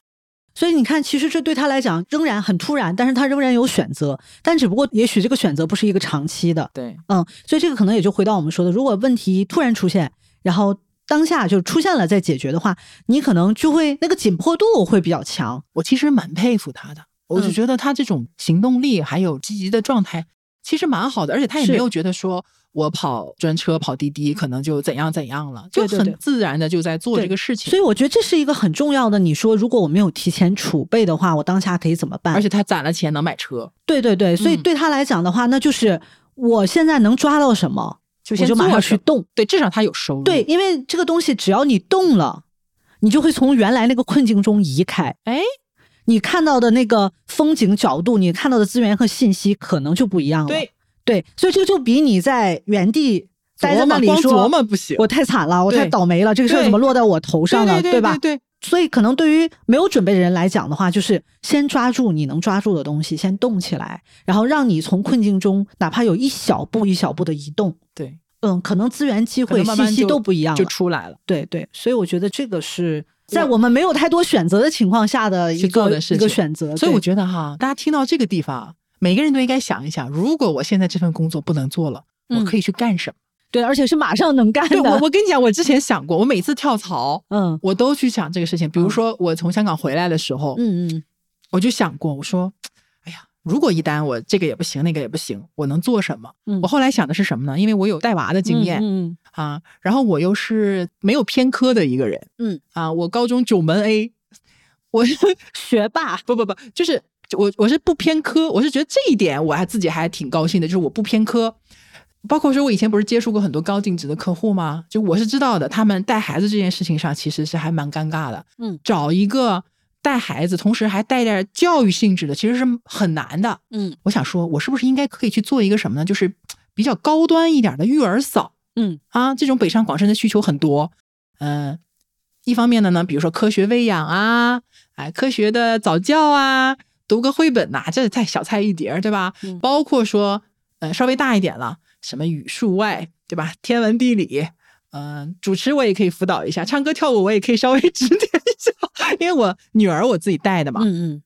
B: 所以你看，其实这对他来讲仍然很突然，但是他仍然有选择，但只不过也许这个选择不是一个长期的，
A: 对，
B: 嗯，所以这个可能也就回到我们说的，如果问题突然出现，然后当下就出现了再解决的话，你可能就会那个紧迫度会比较强，
A: 我其实蛮佩服他的，我就
B: 嗯
A: 觉得他这种行动力还有积极的状态，其实蛮好的，而且他也没有觉得说我跑专车、跑滴滴可能就怎样怎样了，就很自然的就在做这个事情。
B: 所以我觉得这是一个很重要的。你说，如果我没有提前储备的话，我当下可以怎么办？
A: 而且他攒了钱能买车，
B: 对对对，所以
A: 嗯
B: 对他来讲的话，那就是我现在能抓到什么，
A: 就先
B: 我就马上去动。
A: 对，至少他有收入。
B: 对，，因为这个东西只要你动了，你就会从原来那个困境中移开。
A: 哎，
B: 你看到的那个风景角度，你看到的资源和信息可能就不一样了。
A: 对，
B: 对，所以这个就比你在原地待在那里
A: 光琢
B: 说
A: 磨不行，
B: 我太惨了，我太倒霉了，这个事儿怎么落在我头上了，
A: 对对
B: 吧？
A: 对对
B: 所以可能对于没有准备的人来讲的话，就是先抓住你能抓住的东西，先动起来，然后让你从困境中哪怕有一小步一小步的移动。
A: 对，
B: 嗯，可能资源、机会、
A: 慢慢
B: 信息都不一样了
A: 就出来了。
B: 对对，所以我觉得这个是在我们没有太多选择的情况下的一个一个选择。
A: 所以我觉得哈，大家听到这个地方，每个人都应该想一想，如果我现在这份工作不能做了，我
B: 嗯
A: 可以去干什么？
B: 对，而且是马上能干
A: 对我，
B: 的。
A: 我跟你讲，我之前想过，我每次跳槽，
B: 嗯
A: 我都去想这个事情。比如说，我从香港回来的时候，
B: 嗯嗯
A: 我就想过，我说，哎呀，如果一旦我这个也不行，那个也不行，我能做什么？
B: 嗯，
A: 我后来想的是什么呢？因为我有带娃的经验、
B: 嗯
A: 啊，然后我又是没有偏科的一个人，
B: 嗯
A: 啊，我高中九门 A，我是
B: 学霸。
A: 不不不，就是我我是不偏科，我是觉得这一点我还自己还挺高兴的，就是我不偏科。包括说，我以前不是接触过很多高净值的客户吗？就我是知道的，他们带孩子这件事情上其实是还蛮尴尬的。
B: 嗯
A: 找一个带孩子，同时还带点教育性质的，其实是很难的。
B: 嗯
A: 我想说，我是不是应该可以去做一个什么呢？就是比较高端一点的育儿嫂
B: 嗯
A: 啊，这种北上广深的需求很多。嗯、一方面的呢，比如说科学喂养啊，哎，科学的早教啊，读个绘本呐、这太小菜一碟儿，对吧？
B: 嗯
A: 包括说，呃，稍微大一点了，什么语数外，对吧？天文地理，嗯、主持我也可以辅导一下，唱歌跳舞我也可以稍微 指点一下，因为我女儿我自己带的嘛，
B: 嗯嗯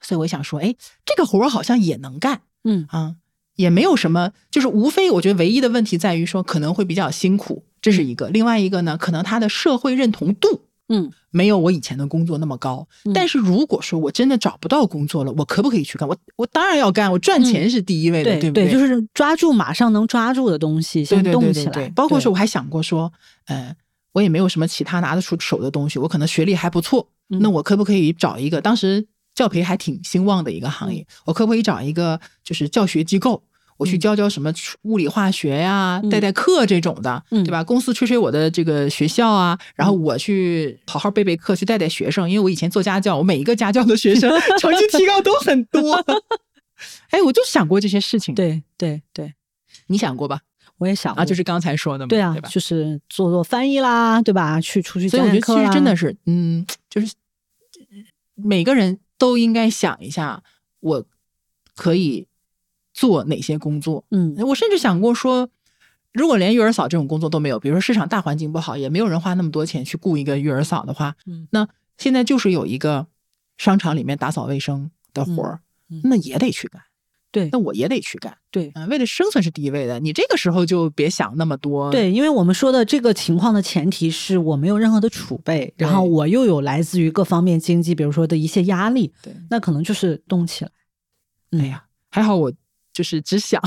A: 所以我想说，哎，这个活儿好像也能干
B: 嗯
A: 啊，也没有什么，就是无非我觉得唯一的问题在于说可能会比较辛苦，这是一个。另外一个呢，可能他的社会认同度
B: 嗯
A: 没有我以前的工作那么高。
B: 嗯
A: 但是如果说我真的找不到工作了，我可不可以去干？我我当然要干，我赚钱是第一位的，
B: 对
A: 对不对？
B: 就是抓住马上能抓住的东西，
A: 对对
B: 先动起来。
A: 对对对，包括说我还想过说，呃，我也没有什么其他拿得出手的东西，我可能学历还不错，
B: 嗯
A: 那我可不可以找一个当时教培还挺兴旺的一个行业，我可不可以找一个就是教学机构？我去
B: 嗯
A: 教教什么物理化学呀、
B: 嗯
A: 带带课这种的，
B: 嗯
A: 对吧？公司吹吹我的这个学校啊，然后我去好好备备课，去带带学生。因为我以前做家教，我每一个家教的学生成绩提高都很多。哎，我就想过这些事情，
B: 对对对，
A: 你想过吧？
B: 我也想
A: 啊，就是刚才说的嘛，
B: 对啊
A: 对吧，？
B: 就是做做翻译啦，对吧？去出去
A: 所以我觉得其实真的是，嗯，就是每个人都应该想一下，我可以做哪些工作。
B: 嗯
A: 我甚至想过说，如果连育儿嫂这种工作都没有，比如说市场大环境不好，也没有人花那么多钱去雇一个育儿嫂的话，
B: 嗯
A: 那现在就是有一个商场里面打扫卫生的活儿，那也得去干。
B: 对
A: 那我也得去干。
B: 对
A: 嗯、为了生存是第一位的。你这个时候就别想那么多。
B: 对，因为我们说的这个情况的前提是我没有任何的储备，然后我又有来自于各方面经济，比如说的一些压力，
A: 对，
B: 那可能就是动起来。嗯
A: 哎呀，还好我就是只想，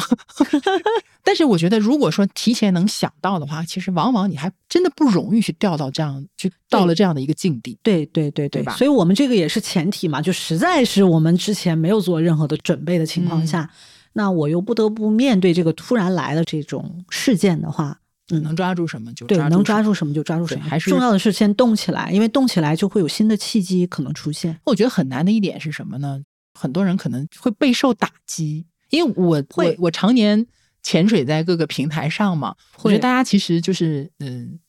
A: 但是我觉得如果说提前能想到的话，其实往往你还真的不容易去掉到这样，就到了这样的一个境地。
B: 对对对
A: 对吧
B: 所以我们这个也是前提嘛，就实在是我们之前没有做任何的准备的情况下，那我又不得不面对这个突然来的这种事件的话，嗯，
A: 能抓住什么就
B: 对，
A: 抓
B: 能抓。住什么就抓住什么，
A: 还是
B: 重要的是先动起来，因为动起来就会有新的契机可能出现。
A: 我觉得很难的一点是什么呢？很多人可能会备受打击，因为我我
B: 会
A: 我常年潜水在各个平台上嘛，我觉得大家其实就是嗯，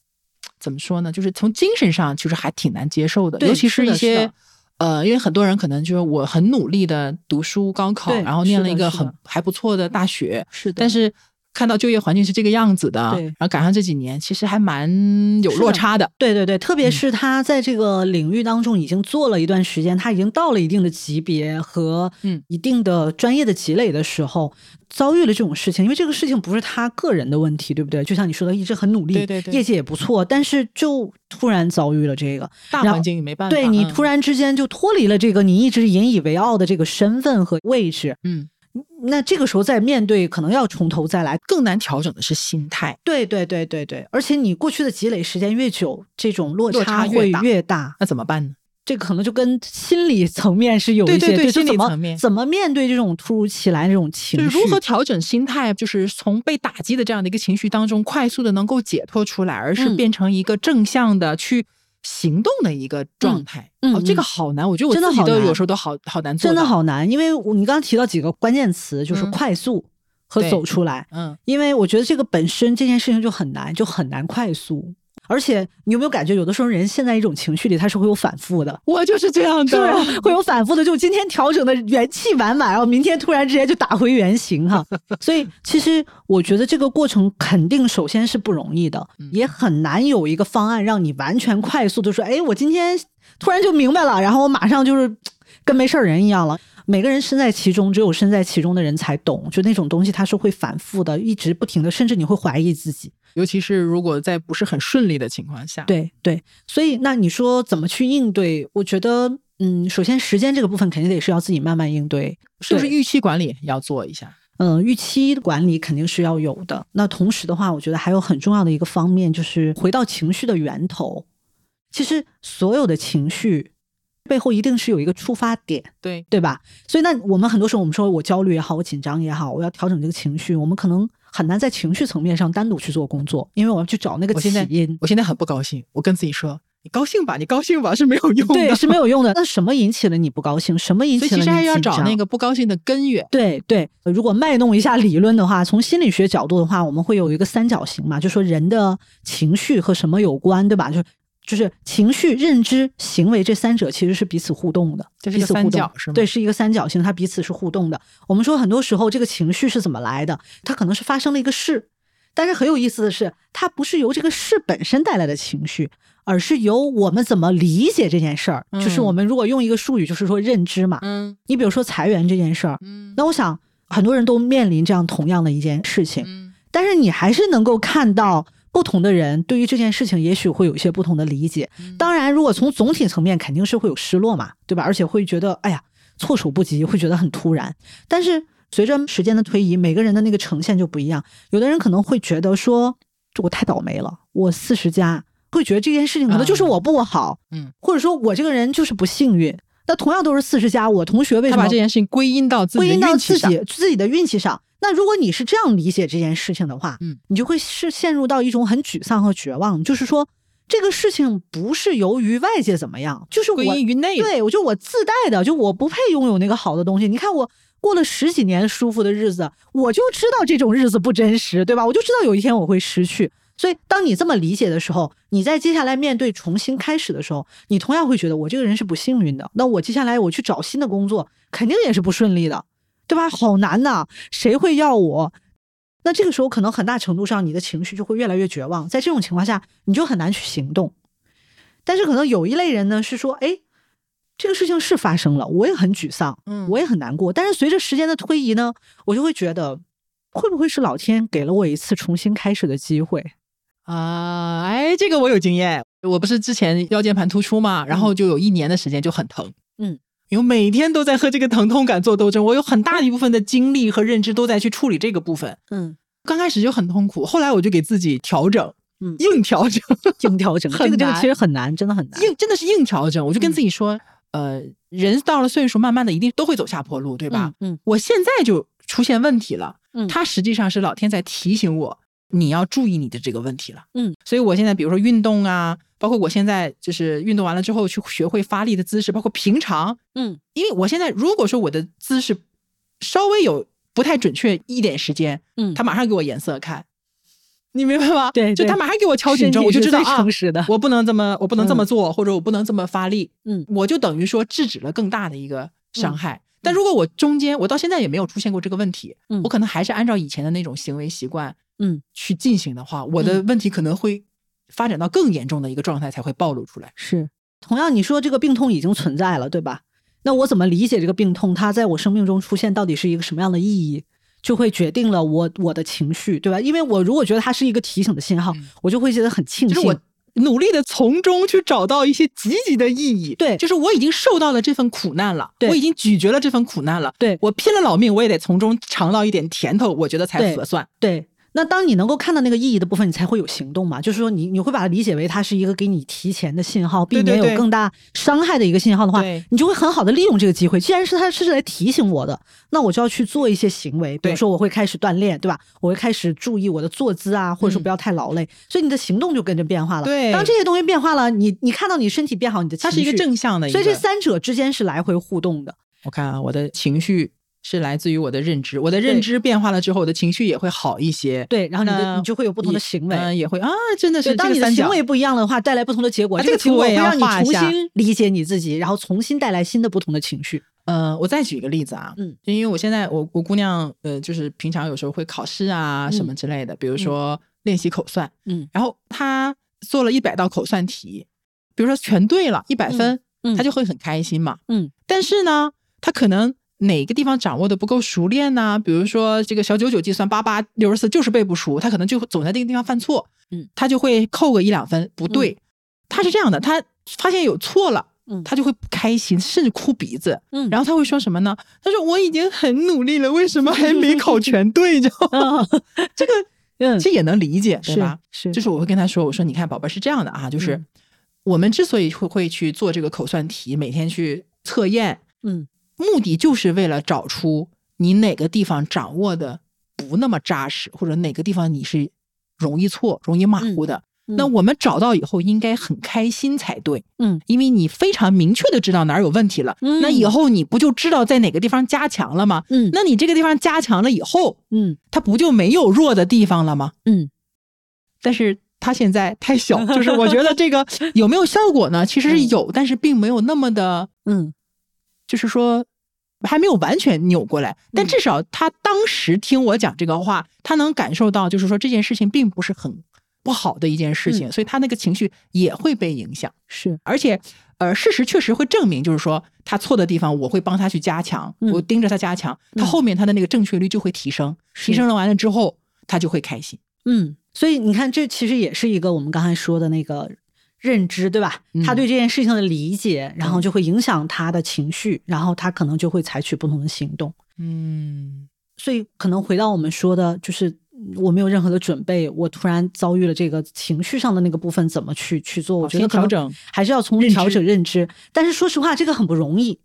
A: 怎么说呢，就是从精神上其实还挺难接受的，尤其
B: 是
A: 一些
B: 的。
A: 呃，因为很多人可能就是我很努力的读书、高考，然后念了一个很还不错的大学，
B: 是的，
A: 但是看到就业环境是这个样子的，
B: 对。
A: 然后赶上这几年，其实还蛮有落差的。
B: 对对对，特别
A: 嗯
B: 是他在这个领域当中已经做了一段时间，他已经到了一定的级别和
A: 嗯。
B: 一定的专业的积累的时候，遭遇了这种事情，因为这个事情不是他个人的问题，对不对？就像你说的，一直很努力，
A: 对对对。
B: 业绩也不错，但是就突然遭遇了这个，
A: 大环境也没办法，
B: 对你
A: 嗯。
B: 突然之间就脱离了这个你一直引以为傲的这个身份和位置，
A: 嗯，
B: 那这个时候再面对，可能要从头再来。
A: 更难调整的是心态。
B: 对对对对对，而且你过去的积累时间越久，这种落
A: 落差越
B: 会
A: 大
B: 越大。
A: 那怎么办呢？
B: 这个可能就跟心理层面是有一些
A: 对对对心理
B: 就怎么
A: 层面
B: 怎么面对这种突如其来的这种情绪，
A: 就是如何调整心态，就是从被打击的这样的一个情绪当中快速的能够解脱出来，而是
B: 嗯
A: 变成一个正向的去行动的一个状态。
B: 嗯嗯
A: 哦，这个
B: 嗯
A: 好难，我觉得我
B: 真的好难
A: 自己都有时候都好好难做
B: 真的。好难，因为我你刚刚提到几个关键词，就是
A: 嗯
B: 快速和走出来。
A: 嗯，
B: 因为我觉得这个本身这件事情就很难，就很难快速。而且你有没有感觉，有的时候人陷在一种情绪里，他是会有反复的，
A: 我就是这样
B: 是
A: 的？
B: 会有反复的，就今天调整的元气满满，然后明天突然之间就打回原形哈。所以其实我觉得这个过程肯定首先是不容易的，
A: 嗯
B: 也很难有一个方案让你完全快速的说，哎，我今天突然就明白了，然后我马上就是跟没事儿人一样了。每个人身在其中，只有身在其中的人才懂，就那种东西它是会反复的，一直不停的，甚至你会怀疑自己。
A: 尤其是如果在不是很顺利的情况下，
B: 对对，所以那你说怎么去应对？我觉得，嗯，首先时间这个部分肯定得是要自己慢慢应对，对
A: 是不是预期管理要做一下？
B: 嗯，预期管理肯定是要有的。那同时的话，我觉得还有很重要的一个方面，就是回到情绪的源头。其实所有的情绪背后一定是有一个触发点，
A: 对，
B: 对吧？所以那我们很多时候，我们说我焦虑也好，我紧张也好，我要调整这个情绪，我们可能很难在情绪层面上单独去做工作，因为我要去找那个起因。
A: 我现在很不高兴，我跟自己说，你高兴吧，你高兴吧是没有用的。
B: 对，是没 有用的。那什么引起了你不高兴？什么引起了你
A: 其实还要找那个不高兴的根源。
B: 对对，如果卖弄一下理论的话，从心理学角度的话，我们会有一个三角形嘛，就说人的情绪和什么有关，对吧？就就是情绪、认知、行为这三者其实是彼此互动的，
A: 这是个三角是吗
B: 对，是一个三角形，它彼此是互动的。我们说很多时候这个情绪是怎么来的？它可能是发生了一个事，但是很有意思的是，它不是由这个事本身带来的情绪，而是由我们怎么理解这件事儿。就是
A: 嗯
B: 我们如果用一个术语，就是说认知嘛。
A: 嗯
B: 你比如说裁员这件事儿，
A: 嗯
B: 那我想很多人都面临这样同样的一件事情，
A: 嗯
B: 但是你还是能够看到不同的人对于这件事情也许会有一些不同的理解。
A: 嗯
B: 当然，如果从总体层面肯定是会有失落嘛，对吧？而且会觉得哎呀措手不及，会觉得很突然。但是随着时间的推移，每个人的那个呈现就不一样。有的人可能会觉得说，我太倒霉了，我四十加，会觉得这件事情可能就是我不好，
A: 嗯，
B: 或者说我这个人就是不幸运。那同样都是四十加，我同学为什么
A: 他把这件事情归因到自己的
B: 归因到自己自己的运气上。那如果你是这样理解这件事情的话，
A: 嗯，
B: 你就会是陷入到一种很沮丧和绝望，就是说这个事情不是由于外界怎么样，就是我
A: 归因于内。
B: 对我就我自带的，就我不配拥有那个好的东西。你看我过了十几年舒服的日子，我就知道这种日子不真实，对吧？我就知道有一天我会失去。所以，当你这么理解的时候，你在接下来面对重新开始的时候，你同样会觉得我这个人是不幸运的。那我接下来我去找新的工作，肯定也是不顺利的，对吧？好难呐，谁会要我？那这个时候，可能很大程度上你的情绪就会越来越绝望。在这种情况下，你就很难去行动。但是，可能有一类人呢是说，哎，这个事情是发生了，我也很沮丧，
A: 嗯
B: 我也很难过。但是随着时间的推移呢，我就会觉得，会不会是老天给了我一次重新开始的机会？
A: 啊，哎，这个我有经验。我不是之前腰间盘突出嘛，然后就有一年的时间就很疼，
B: 嗯，
A: 因为每天都在和这个疼痛感做斗争，我有很大一部分的精力和认知都在去处理这个部分。
B: 嗯，
A: 刚开始就很痛苦，后来我就给自己调整，
B: 嗯
A: 硬调整，
B: 硬调整，这个这个其实很难，真的很难。
A: 硬真的是硬调整。我就跟
B: 嗯
A: 自己说，呃，人到了岁数，慢慢的一定都会走下坡路，对吧？
B: 嗯
A: 我现在就出现问题了，
B: 嗯
A: 它实际上是老天在提醒我，你要注意你的这个问题了。
B: 嗯，
A: 所以我现在比如说运动啊，包括我现在就是运动完了之后去学会发力的姿势，包括平常，
B: 嗯。
A: 因为我现在如果说我的姿势稍微有不太准确一点时间，
B: 嗯，
A: 他马上给我颜色看，你明白吗？
B: 对对。
A: 就他马上给我敲警钟，我就知道啊我不能这么，我不能这么做，或者我不能这么发力，
B: 嗯。
A: 我就等于说制止了更大的一个伤害。但如果我中间我到现在也没有出现过这个问题，
B: 嗯。
A: 我可能还是按照以前的那种行为习惯
B: 嗯。
A: 去进行的话，我的问题可能会发展到更严重的一个状态才会暴露出来。
B: 是。同样，你说这个病痛已经存在了，对吧？那我怎么理解这个病痛？它在我生命中出现到底是一个什么样的意义？就会决定了我我的情绪，对吧？因为我如果觉得它是一个提醒的信号，
A: 嗯
B: 我就会觉得很庆幸。
A: 就是我努力的从中去找到一些积极的意义。
B: 对
A: 就是我已经受到了这份苦难了，
B: 对
A: 我已经咀嚼了这份苦难了，
B: 对
A: 我拼了老命，我也得从中尝到一点甜头，我觉得才合算。
B: 对，那当你能够看到那个意义的部分，你才会有行动嘛。就是说你，你会把它理解为它是一个给你提前的信号，避免有更大伤害的一个信号的话，
A: 对
B: 你就会很好的利用这个机会。既然是它是来提醒我的，那我就要去做一些行为，比如说我会开始锻炼，对吧？我会开始注意我的坐姿啊，或者说
A: 嗯
B: 不要太劳累。所以你的行动就跟着变化了。
A: 对
B: 当这些东西变化了，你你看到你身体变好，你的情绪
A: 它是一个正向的一个。
B: 所以这三者之间是来回互动的。
A: 我看啊，我的情绪是来自于我的认知，我的认知变化了之后，我的情绪也会好一些。
B: 对，然后你的你就会有不同的行为。
A: 嗯，也会啊，真的是，
B: 当你的行为不一样的话，带来不同的结果。
A: 啊
B: 这个
A: 这个图我也要
B: 结果会让你重
A: 画一下
B: 新理解你自己，然后重新带来新的不同的情绪。
A: 呃，我再举一个例子啊，
B: 嗯，
A: 就因为我现在我我姑娘呃，就是平常有时候会考试啊什么之类的，比如说练习口算，
B: 嗯
A: 然后她做了一百道口算题，比如说全对了一百分，
B: 嗯
A: 她就会很开心嘛，
B: 嗯
A: 但是呢，她可能哪个地方掌握的不够熟练呢？比如说这个小九九计算八八六十四就是背不熟，他可能就会总在这个地方犯错，
B: 嗯，
A: 他就会扣个一两分不对。他是这样的，他发现有错了。
B: 嗯
A: 他就会不开心，甚至哭鼻子。
B: 嗯
A: 然后他会说什么呢？他说我已经很努力了，为什么还没考全对？就
B: 嗯
A: 这个
B: 嗯
A: 其实也能理解，对吧？
B: 是
A: 就是我会跟他说，我说你看，宝贝儿是这样的啊，就是
B: 嗯
A: 我们之所以会会去做这个口算题，每天去测验，
B: 嗯
A: 目的就是为了找出你哪个地方掌握的不那么扎实，或者哪个地方你是容易错、容易马虎的。
B: 嗯
A: 那我们找到以后应该很开心才对，
B: 嗯
A: 因为你非常明确的知道哪儿有问题了。
B: 嗯
A: 那以后你不就知道在哪个地方加强了吗？
B: 嗯
A: 那你这个地方加强了以后，
B: 嗯
A: 它不就没有弱的地方了吗？
B: 嗯
A: 但是它现在太小，就是我觉得这个 有没有效果呢？其实是有，但是并没有那么的，
B: 嗯
A: 就是说还没有完全扭过来。但至少他当时听我讲这个话，他能感受到，就是说这件事情并不是很不好的一件事情，所以他那个情绪也会被影响。
B: 是。
A: 而且，呃，事实确实会证明，就是说他错的地方，我会帮他去加强，
B: 嗯。
A: 我盯着他加强，他
B: 嗯
A: 后面他的那个正确率就会提升，提升了完了之后，他就会开心。
B: 嗯，所以你看，这其实也是一个我们刚才说的那个认知，对吧？
A: 嗯
B: 他对这件事情的理解，然后就会影响他的情绪，然后他可能就会采取不同的行动。
A: 嗯，
B: 所以可能回到我们说的，就是嗯我没有任何的准备，我突然遭遇了这个情绪上的那个部分，怎么去去做？我觉得可能
A: 先调整
B: 还是要从调整认知。但是说实话，这个很不容易。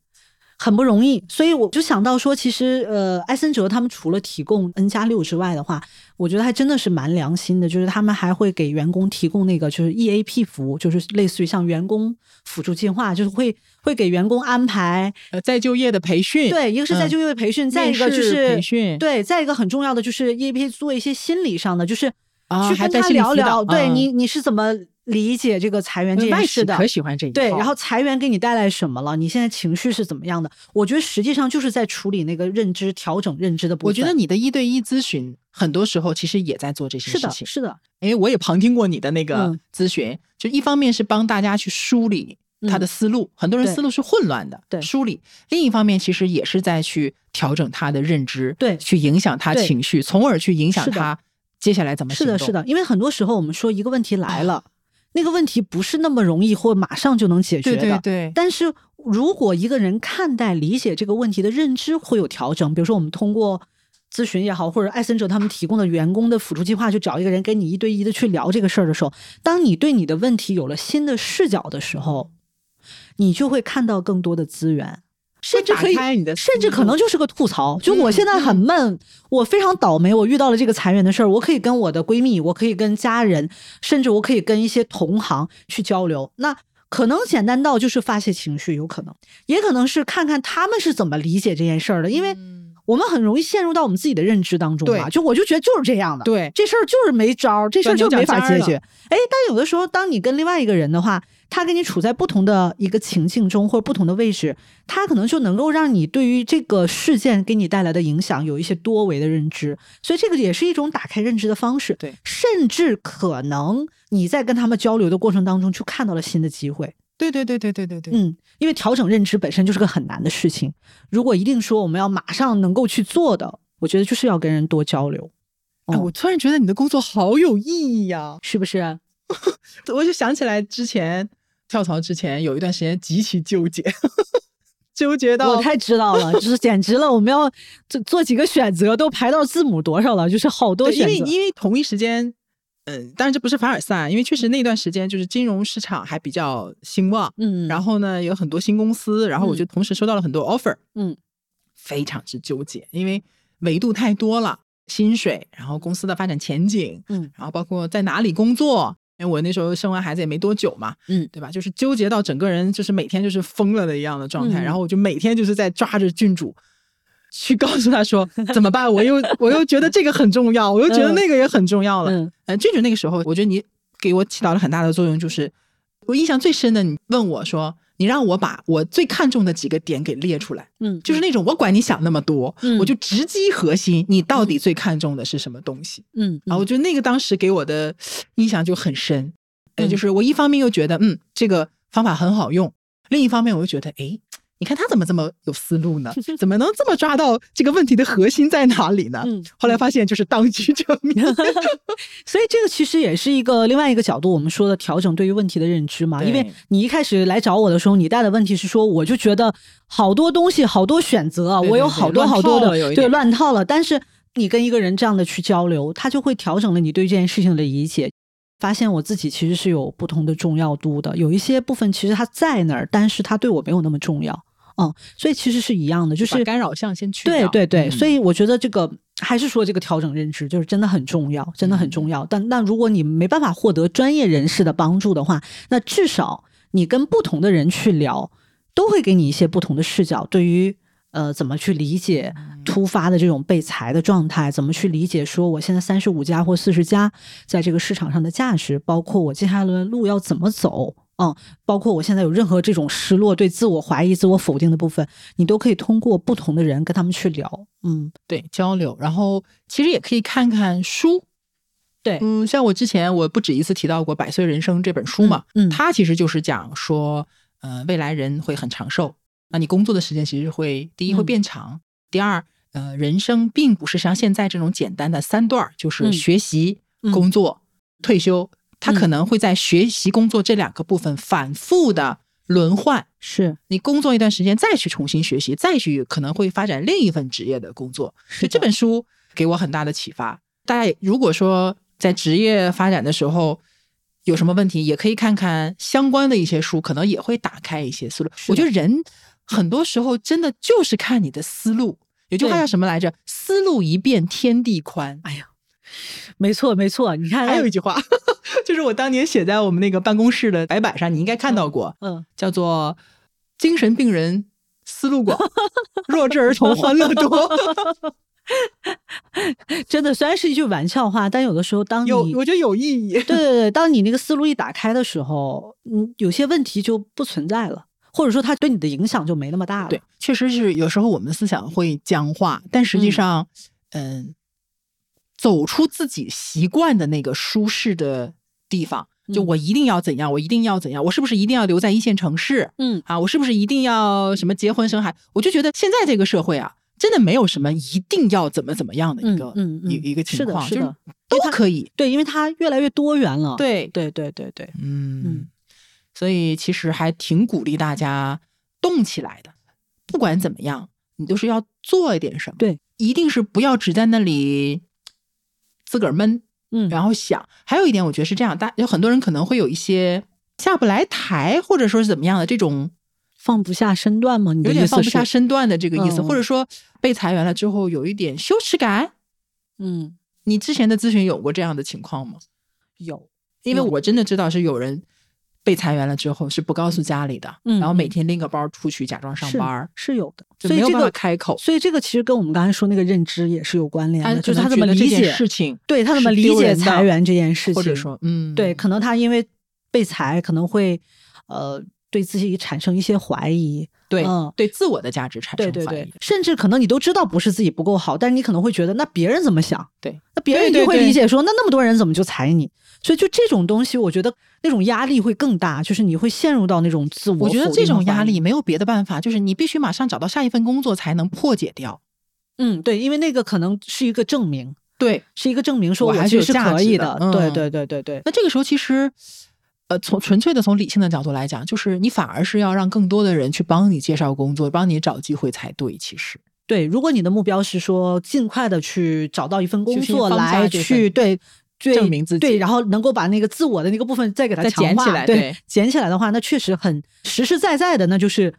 B: 很不容易，所以我就想到说，其实呃，埃森哲他们除了提供 N 加六之外的话，我觉得还真的是蛮良心的，就是他们还会给员工提供那个就是 EAP 服务，就是类似于像员工辅助计划，就是会会给员工安排
A: 呃，再就业的培训，
B: 对，一个是在
A: 嗯
B: 就业的培训，再一个就是
A: 培训
B: 对，再一个很重要的就是 EAP 做一些心理上的，就是
A: 啊
B: 去跟他聊聊，对你你是怎么理解这个裁员这件事的？
A: 可喜欢这一套，
B: 对，然后裁员给你带来什么了？你现在情绪是怎么样的？我觉得实际上就是在处理那个认知调整认知的部分。
A: 我觉得你的一对一咨询，很多时候其实也在做这些，事情。
B: 是的，
A: 因为我也旁听过你的那个
B: 嗯
A: 咨询，就一方面是帮大家去梳理他的思路，很多人思路是混乱的，
B: 对
A: 梳理；另一方面，其实也是在去调整他的认知，
B: 对
A: 去影响他情绪，从而去影响他接下来怎么。
B: 是的，是的，因为很多时候我们说一个问题来了，那个问题不是那么容易或马上就能解决的。
A: 对对对，
B: 但是如果一个人看待、理解这个问题的认知会有调整，比如说我们通过咨询也好，或者艾森哲他们提供的员工的辅助计划，去找一个人跟你一对一的去聊这个事儿的时候，当你对你的问题有了新的视角的时候，你就会看到更多的资源。甚至可以
A: 你的
B: 甚至可能就是个吐槽。就我现在很闷，我非常倒霉，我遇到了这个裁员的事儿，我可以跟我的闺蜜，我可以跟家人，甚至我可以跟一些同行去交流。那可能简单到就是发泄情绪，有可能，也可能是看看他们是怎么理解这件事儿的，因为
A: 嗯
B: 我们很容易陷入到我们自己的认知当中嘛。就我就觉得就是这样的，
A: 对
B: 这事儿就是没招儿，这事儿就没法解决。哎，但有的时候，当你跟另外一个人的话，他跟你处在不同的一个情境中或者不同的位置，他可能就能够让你对于这个事件给你带来的影响有一些多维的认知，所以这个也是一种打开认知的方式。
A: 对
B: 甚至可能你在跟他们交流的过程当中，就看到了新的机会。
A: 对对对对对对对，
B: 嗯，因为调整认知本身就是个很难的事情。如果一定说我们要马上能够去做的，我觉得就是要跟人多交流，
A: 哎，
B: 哦
A: 我突然觉得你的工作好有意义呀！
B: 是不是？
A: 我就想起来之前跳槽之前有一段时间极其纠结，纠结到
B: 我太知道了，就是简直了！我们要做做几个选择，都排到字母多少了，就是好多，
A: 因
B: 选择。
A: 为因为同一时间，嗯，当然这不是凡尔赛，因为确实那段时间就是金融市场还比较兴旺，
B: 嗯，
A: 然后呢有很多新公司，然后我
B: 嗯
A: 就同时收到了很多 offer，
B: 嗯，
A: 非常之纠结，因为维度太多了，薪水，然后公司的发展前景，
B: 嗯，
A: 然后包括在哪里工作。因为我那时候生完孩子也没多久嘛，
B: 嗯
A: 对吧？就是纠结到整个人就是每天就是疯了的一样的状态，
B: 嗯
A: 然后我就每天就是在抓着郡主，去告诉他说 怎么办？我又我又觉得这个很重要，我又觉得
B: 嗯
A: 那个也很重要了。
B: 嗯
A: 呃，郡主那个时候，我觉得你给我起到了很大的作用，就是我印象最深的，你问我说，你让我把我最看重的几个点给列出来，
B: 嗯，
A: 就是那种我管你想那么多，
B: 嗯
A: 我就直击核心，你到底最看重的是什么东西？
B: 嗯
A: 啊，我觉得那个当时给我的印象就很深，呃，
B: 嗯
A: 就是我一方面又觉得，嗯，这个方法很好用，另一方面我又觉得，哎，你看他怎么这么有思路呢？怎么能这么抓到这个问题的核心在哪里呢？
B: 嗯
A: 后来发现就是当局者迷。
B: 所以这个其实也是一个另外一个角度，我们说的调整对于问题的认知嘛。因为你一开始来找我的时候，你带的问题是说，我就觉得好多东西、好多选择啊，
A: 对对对
B: 我有好多好多的对乱套了。但是你跟一个人这样的去交流，他就会调整了你对这件事情的理解。发现我自己其实是有不同的重要度的，有一些部分其实它在那儿，但是它对我没有那么重要。嗯，所以其实是一样的，就是
A: 干扰项先去掉
B: 对对对，
A: 嗯
B: 所以我觉得这个还是说这个调整认知就是真的很重要，真的很
A: 嗯
B: 重要。但那如果你没办法获得专业人士的帮助的话，那至少你跟不同的人去聊，都会给你一些不同的视角，对于呃怎么去理解
A: 嗯
B: 突发的这种被裁的状态，怎么去理解说我现在三十五家或四十家在这个市场上的价值，包括我接下来的路要怎么走。嗯，包括我现在有任何这种失落、对自我怀疑、自我否定的部分，你都可以通过不同的人跟他们去聊。嗯，
A: 对交流，然后其实也可以看看书。
B: 对。
A: 嗯，像我之前我不止一次提到过《百岁人生》这本书嘛，
B: 嗯。嗯
A: 它其实就是讲说，呃，未来人会很长寿，那你工作的时间其实会第一会
B: 嗯。
A: 变长，第二，呃，人生并不是像现在这种简单的三段，就是
B: 嗯。
A: 学习、
B: 嗯。
A: 工作、退休，它可
B: 嗯
A: 能会在学习、工作这两个部分反复的轮换。
B: 是
A: 你工作一段时间，再去重新学习，再去可能会发展另一份职业的工作。所以这本书给我很大的启发。大家如果说在职业发展的时候有什么问题，也可以看看相关的一些书，可能也会打开一些思路。我觉得人很多时候真的就是看你的思路。有句话叫什么来着？思路一变天地宽。
B: 哎呀，没错没错，你看，
A: 还有一句话，就是我当年写在我们那个办公室的白板上，你应该看到过，
B: 嗯，
A: 叫做“精神病人思路广，弱智儿童欢乐多
B: 真的虽然是一句玩笑话，但有的时候当”，你
A: 有我觉得有意义。
B: 对对对，当你那个思路一打开的时候，嗯，有些问题就不存在了，或者说它对你的影响就没那么大了。
A: 对，确实是有时候我们思想会僵化，但实际上，嗯、走出自己习惯的那个舒适的地方，就
B: 嗯
A: 我一定要怎样，我一定要怎样，我是不是一定要留在一线城市
B: 嗯，
A: 啊？我是不是一定要什么结婚生孩？我就觉得现在这个社会啊，真的没有什么一定要怎么怎么样的一个、
B: 嗯嗯嗯
A: 一一个情
B: 是的
A: 况，就是
B: 是的
A: 都可以。
B: 对，因为它越来越多元了。
A: 对，
B: 对对对对，
A: 嗯
B: 嗯
A: 所以其实还挺鼓励大家动起来的。不管怎么样，你都是要做一点什么。
B: 对，
A: 一定是不要只在那里自个儿闷，
B: 嗯，
A: 然后想。还有一点，我觉得是这样，大有很多人可能会有一些下不来台，或者说是怎么样的这种
B: 放不下身段吗？你的
A: 有点放不下身段的这个意思，
B: 嗯
A: 或者说被裁员了之后有一点羞耻感。
B: 嗯，
A: 你之前的咨询有过这样的情况吗？
B: 有，
A: 因为我真的知道是有人被裁员了之后是不告诉家里的，
B: 嗯
A: 然后每天拎个包出去假装上班儿，
B: 是有的，所以这个
A: 开口。
B: 所以这个其实跟我们刚才说那个认知也是有关联的，就是他怎么理解
A: 事情，
B: 对他怎么理解裁员这件事情，
A: 或者说，嗯，
B: 对，可能他因为被裁，可能会呃对自己产生一些怀疑，
A: 对、
B: 嗯
A: 对自我的价值产
B: 对对
A: 生怀疑
B: 对，甚至可能你都知道不是自己不够好，但是你可能会觉得那别人怎么想？
A: 对，
B: 那别人一
A: 对对对
B: 定会理解说那那么多人怎么就裁你？所以就这种东西，我觉得那种压力会更大，就是你会陷入到那种自我
A: 我觉得这种压力，没有别的办法，就是你必须马上找到下一份工作才能破解掉。
B: 嗯，对，因为那个可能是一个证明，
A: 对，
B: 是一个证明说
A: 我还是
B: 可以
A: 的嗯
B: 对对对对对，
A: 那这个时候其实，呃，从纯粹的从理性的角度来讲，就是你反而是要让更多的人去帮你介绍工作，帮你找机会才对。其实，
B: 对，如果你的目标是说尽快的去找到一份工作来去对对
A: 证明自己
B: 对，然后能够把那个自我的那个部分再给它强化
A: 捡起来
B: 对
A: 对
B: 捡起来的话，那确实很实实在在的，那就是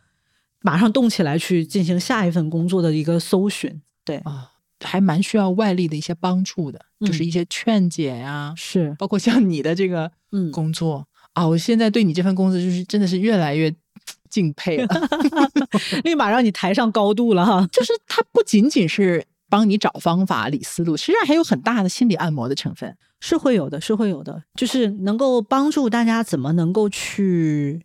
B: 马上动起来去进行下一份工作的一个搜寻。对，
A: 啊，还蛮需要外力的一些帮助的，就是
B: 嗯
A: 一些劝解呀、
B: 是，
A: 包括像你的这个
B: 嗯，
A: 工作、啊，我现在对你这份工作就是真的是越来越敬佩了。
B: 立马让你抬上高度了哈。
A: 就是它不仅仅是帮你找方法、理思路，实际上还有很大的心理按摩的成分。
B: 是会有的，是会有的，就是能够帮助大家怎么能够去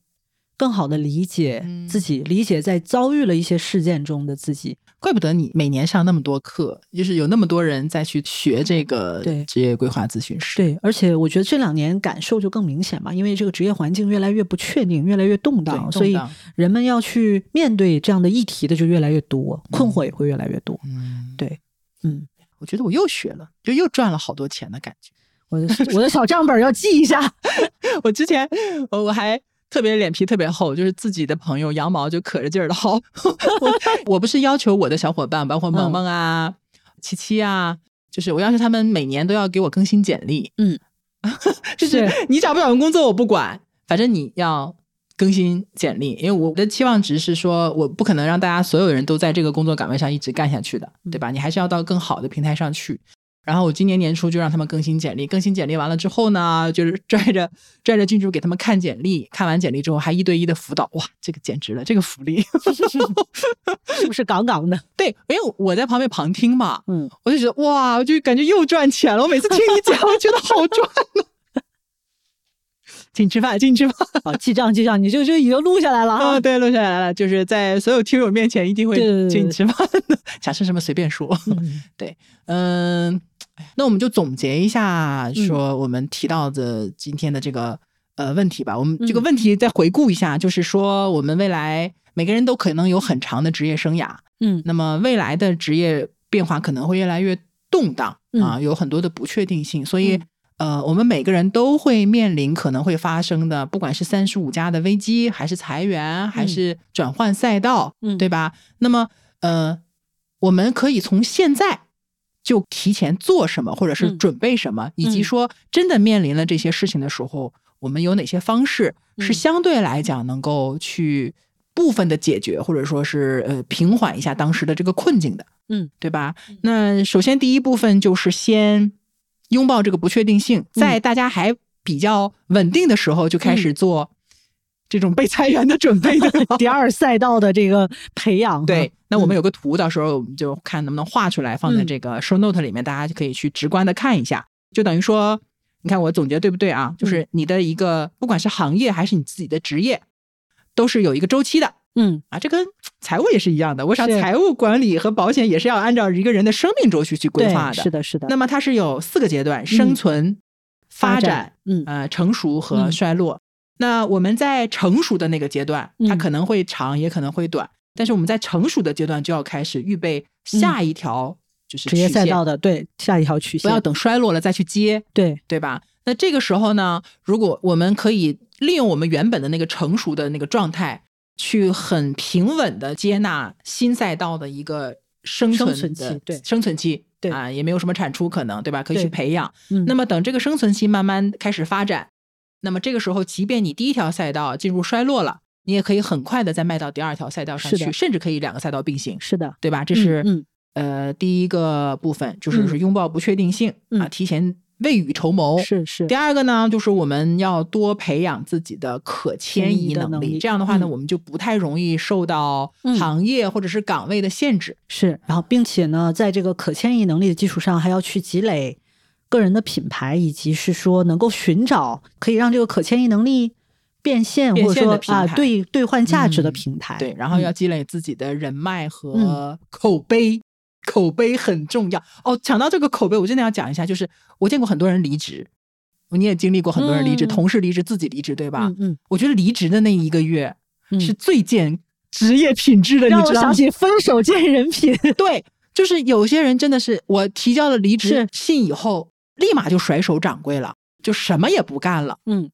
B: 更好的理解
A: 嗯
B: 自己，理解在遭遇了一些事件中的自己。
A: 怪不得你每年上那么多课，就是有那么多人在去学这个
B: 对
A: 职业规划咨询师。
B: 对，而且我觉得这两年感受就更明显嘛，因为这个职业环境越来越不确定，越来越动荡，所以人们要去面对这样的议题的就越来越多，困惑也会越来越多。
A: 嗯，
B: 对，嗯，
A: 我觉得我又学了，就又赚了好多钱的感觉。
B: 我的我的小账本要记一下。
A: 我之前我我还特别脸皮特别厚，就是自己的朋友羊毛就可着劲儿的薅。我我不是要求我的小伙伴，包括萌萌啊、七七啊，就是我要求他们每年都要给我更新简历。
B: 嗯，
A: 就是你找不找份工作我不管，反正你要。更新简历，因为我的期望值是说，我不可能让大家所有人都在这个工作岗位上一直干下去的，对吧？你还是要到更好的平台上去。然后我今年年初就让他们更新简历，更新简历完了之后呢，就是拽着拽着郡主给他们看简历，看完简历之后还一对一的辅导，哇，这个简直了，这个福利。
B: 是不是杠杠的？
A: 对，因为我在旁边旁听嘛，
B: 嗯，
A: 我就觉得哇，我就感觉又赚钱了。我每次听你讲，我觉得好赚呢。请吃饭，请吃饭。
B: 好，记账记账，你就就已经录下来了
A: 啊、
B: 啊。
A: 对，录下来了，就是在所有听友面前一定会
B: 对对对
A: 请你吃饭的，想吃什么随便说。
B: 嗯
A: 嗯，哎那我们就总结一下，
B: 嗯。
A: 说我们提到的今天的这个、呃问题吧。我们这个
B: 嗯。
A: 问题再回顾一下，就是说我们未来每个人都可能有很长的职业生涯，
B: 嗯。
A: 那么未来的职业变化可能会越来越动荡啊，有很多的不确定性，所以。
B: 嗯。
A: 呃，我们每个人都会面临可能会发生的，不管是三十五加的危机，还是裁员，还是转换赛道，
B: 嗯。
A: 对吧？那么，呃，我们可以从现在就提前做什么，或者是
B: 嗯。
A: 准备什么，以及
B: 嗯。
A: 说真的面临了这些事情的时候，我们有哪些方式是
B: 嗯。
A: 相对来讲能够去部分的解决，或者说是呃平缓一下当时的这个困境的，
B: 嗯，
A: 对吧？那首先第一部分就是先拥抱这个不确定性，在大家还比较稳定的时候就开始做这种被裁员的准备的。
B: 第二赛道的这个培养，
A: 对，那我们
B: 嗯
A: 有个图，到时候我们就看能不能画出来，放在
B: 嗯
A: 这个 show note 里面，大家就可以去直观的看一下。就等于说，你看我总结对不对啊？
B: 嗯
A: 就是你的一个，不管是行业还是你自己的职业，都是有一个周期的
B: 嗯
A: 啊。这跟财务也是一样的，我想财务管理和保险也是要按照一个人的生命周期去规划的。
B: 是的，是的。
A: 那么它是有四个阶段：生存、发展、
B: 嗯
A: 呃成熟和
B: 嗯
A: 衰落。那我们在成熟的那个阶段，它
B: 嗯
A: 可能会长，也可能会短。但是我们在成熟的阶段就要开始预备下一条就是
B: 嗯职业赛道的对下一条曲线，
A: 不要等衰落了再去接，
B: 对，
A: 对吧？那这个时候呢，如果我们可以利用我们原本的那个成熟的那个状态，去很平稳的接纳新赛道的一个生存的
B: 生存期对
A: 生存期，
B: 对
A: 啊，也没有什么产出可能，对吧？可以去培养。
B: 嗯，
A: 那么等这个生存期慢慢开始发展，那么这个时候，即便你第一条赛道进入衰落了，你也可以很快的再迈到第二条赛道上去，甚至可以两个赛道并行，
B: 是的，
A: 对吧？这是、
B: 嗯
A: 呃第一个部分，就是
B: 嗯
A: 是拥抱不确定性、
B: 嗯
A: 啊，提前未雨绸缪。
B: 是是
A: 第二个呢，就是我们要多培养自己的可迁
B: 迁移
A: 移能力。
B: 能力
A: 这样的话呢，
B: 嗯
A: 我们就不太容易受到
B: 嗯
A: 行业或者是岗位的限制。
B: 是，然后并且呢，在这个可迁移能力的基础上，还要去积累个人的品牌，以及是说能够寻找可以让这个可迁移能力变现，
A: 变
B: 或者说啊兑兑换价值的
A: 嗯
B: 平台。
A: 对，然后要
B: 嗯
A: 积累自己的人脉和
B: 嗯
A: 口碑，口碑很重要哦。讲到这个口碑，我真的要讲一下，就是我见过很多人离职，你也经历过很多人离职，
B: 嗯
A: 同事离职，自己离职，对吧？
B: 嗯嗯
A: 我觉得离职的那一个月
B: 嗯，
A: 是最见职业品质的，
B: 让我
A: 你知道吗？
B: 想起分手见人品。
A: 对，就是有些人真的是我提交了离职信以后，立马就甩手掌柜了，就什么也不干了。
B: 嗯，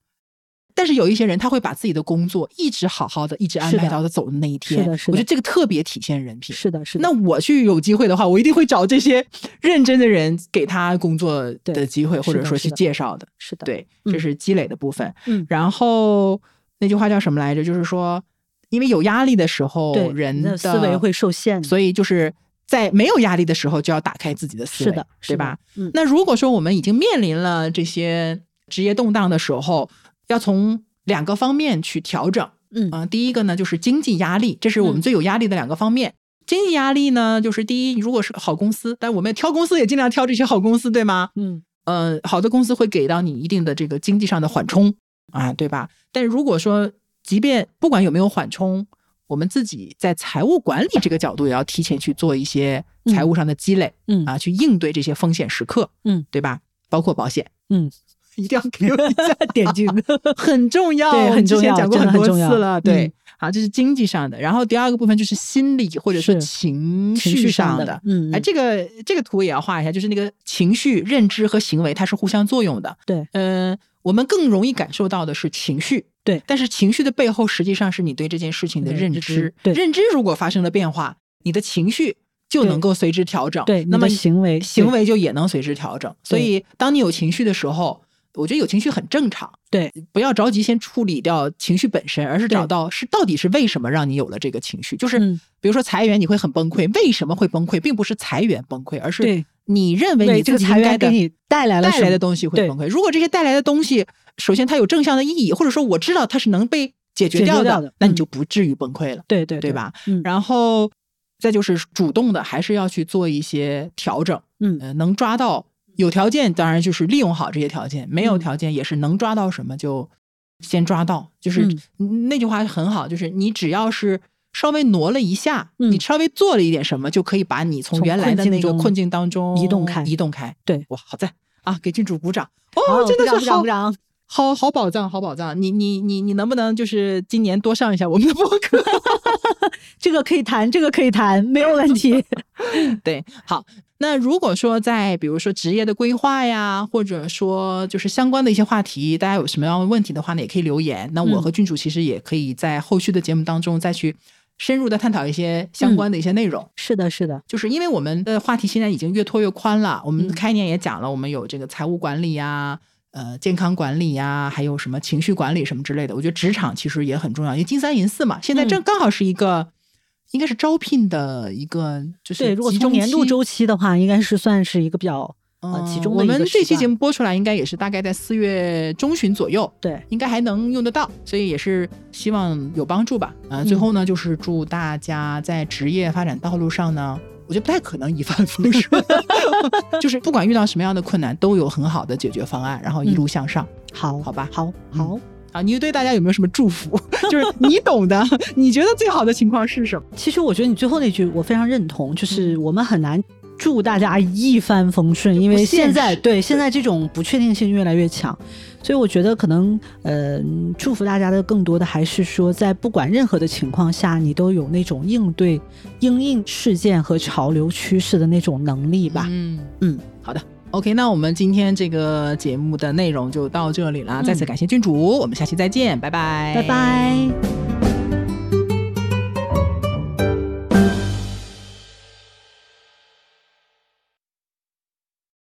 A: 但是有一些人，他会把自己的工作一直好好的，一直安排到他走的那一天。
B: 是的是的
A: 我觉得这个特别体现人品。
B: 是的，是的。
A: 那我去有机会的话，我一定会找这些 认真的人给他工作的机会，或者说去介绍的。
B: 是的，
A: 对，
B: 嗯
A: 这是积累的部分。
B: 嗯
A: 然后那句话叫什么来着？就是说，因为有压力的时候，人的
B: 思维会受限。
A: 所以就是在没有压力的时候，就要打开自己的思维，
B: 是的，
A: 对吧？？
B: 嗯，
A: 那如果说我们已经面临了这些职业动荡的时候，要从两个方面去调整。
B: 嗯
A: 啊、第一个呢就是经济压力，这是我们
B: 嗯
A: 最有压力的两个方面。经济压力呢，就是第一，如果是好公司，但我们挑公司也尽量挑这些好公司，对吗？
B: 嗯
A: 呃，好的公司会给到你一定的这个经济上的缓冲啊，对吧？但如果说，即便不管有没有缓冲，我们自己在财务管理这个角度也要提前去做一些财务上的积累、
B: 嗯
A: 啊，去应对这些风险时刻，
B: 嗯，
A: 对吧？包括保险，
B: 嗯，
A: 一定要给我一下
B: 点睛。
A: 很重要，
B: 对很重要
A: 讲过很多
B: 很重要
A: 次了，对。
B: 嗯
A: 好，这是经济上的，然后第二个部分就是心理或者说
B: 是
A: 情
B: 情绪上
A: 上
B: 的嗯
A: 哎，
B: 嗯
A: 这个这个图也要画一下，就是那个情绪、认知和行为它是互相作用的。
B: 对，
A: 嗯、我们更容易感受到的是情绪，
B: 对。
A: 但是情绪的背后实际上是你对这件事情的
B: 认
A: 认知
B: 知，对。
A: 认知如果发生了变化，你的情绪就能够随之调整，
B: 对，
A: 那么
B: 行为
A: 行为就也能随之调整。所以，当你有情绪的时候，我觉得有情绪很正常，
B: 对。
A: 不要着急先处理掉情绪本身，而是找到是到底是为什么让你有了这个情绪。就是
B: 嗯。
A: 比如说裁员，你会很崩溃，为什么会崩溃？并不是裁员崩溃，而是
B: 对
A: 你认为你
B: 这个
A: 自己应该的
B: 裁员给你带来了
A: 带来的东西会崩溃。如果这些带来的东西，首先它有正向的意义，或者说我知道它是能被解决掉
B: 掉的嗯
A: 那你就不至于崩溃了。
B: 对对
A: 对吧？
B: 嗯
A: 然后再就是主动的，还是要去做一些调整。
B: 嗯
A: 呃，能抓到有条件，当然就是利用好这些条件；没有
B: 嗯
A: 条件，也是能抓到什么就先抓到。就是、
B: 嗯
A: 那句话很好，就是你只要是稍微挪了一下，
B: 嗯
A: 你稍微做了一点什么，就可以把你从
B: 从
A: 原来的那个困境当中
B: 移动开
A: 移动开。
B: 对，
A: 哇，好在啊！给郡主鼓掌。哦，真的是好
B: 鼓掌
A: 好好宝藏，好宝藏！你你你你能不能就是今年多上一下我们的播客？
B: 这个可以谈，这个可以谈，没有问题。
A: 对，好。那如果说在比如说职业的规划呀，或者说就是相关的一些话题，大家有什么样的问题的话呢，也可以留言。那我
B: 嗯
A: 和郡主其实也可以在后续的节目当中再去深入的探讨一些相关的一些内容。
B: 是的，是的，
A: 就是因为我们的话题现在已经越拖越宽了，我们
B: 嗯
A: 开年也讲了，我们有这个财务管理呀。呃，健康管理呀，还有什么情绪管理什么之类的，我觉得职场其实也很重要，因为金三银四嘛，现在
B: 嗯
A: 正刚好是一个，应该是招聘的一个，就是
B: 对。如果
A: 集中
B: 从年度周期的话，应该是算是一个比较呃其中的
A: 我们这期节目播出来，应该也是大概在四月中旬左右，
B: 对，
A: 应该还能用得到，所以也是希望有帮助吧。啊、最
B: 嗯
A: 后呢，就是祝大家在职业发展道路上呢，我觉得不太可能一帆风顺，就是不管遇到什么样的困难，都有很好的解决方案，然后一路向上。
B: 好，
A: 好吧
B: 好，
A: 嗯
B: 好。
A: 啊，你对大家有没有什么祝福？就是你懂的，你觉得最好的情况是什么？
B: 其实我觉得你最后那句我非常认同，就是
A: 嗯
B: 我们很难祝大家一帆风顺，因为
A: 现
B: 现在对现在这种不确定性越来越强，所以我觉得可能呃祝福大家的更多的还是说，在不管任何的情况下，你都有那种应对应应事件和潮流趋势的那种能力吧。
A: 嗯
B: 嗯，
A: 好的。OK，那我们今天这个节目的内容就到这里了，
B: 嗯
A: 再次感谢君主，我们下期再见，拜拜，
B: 拜拜。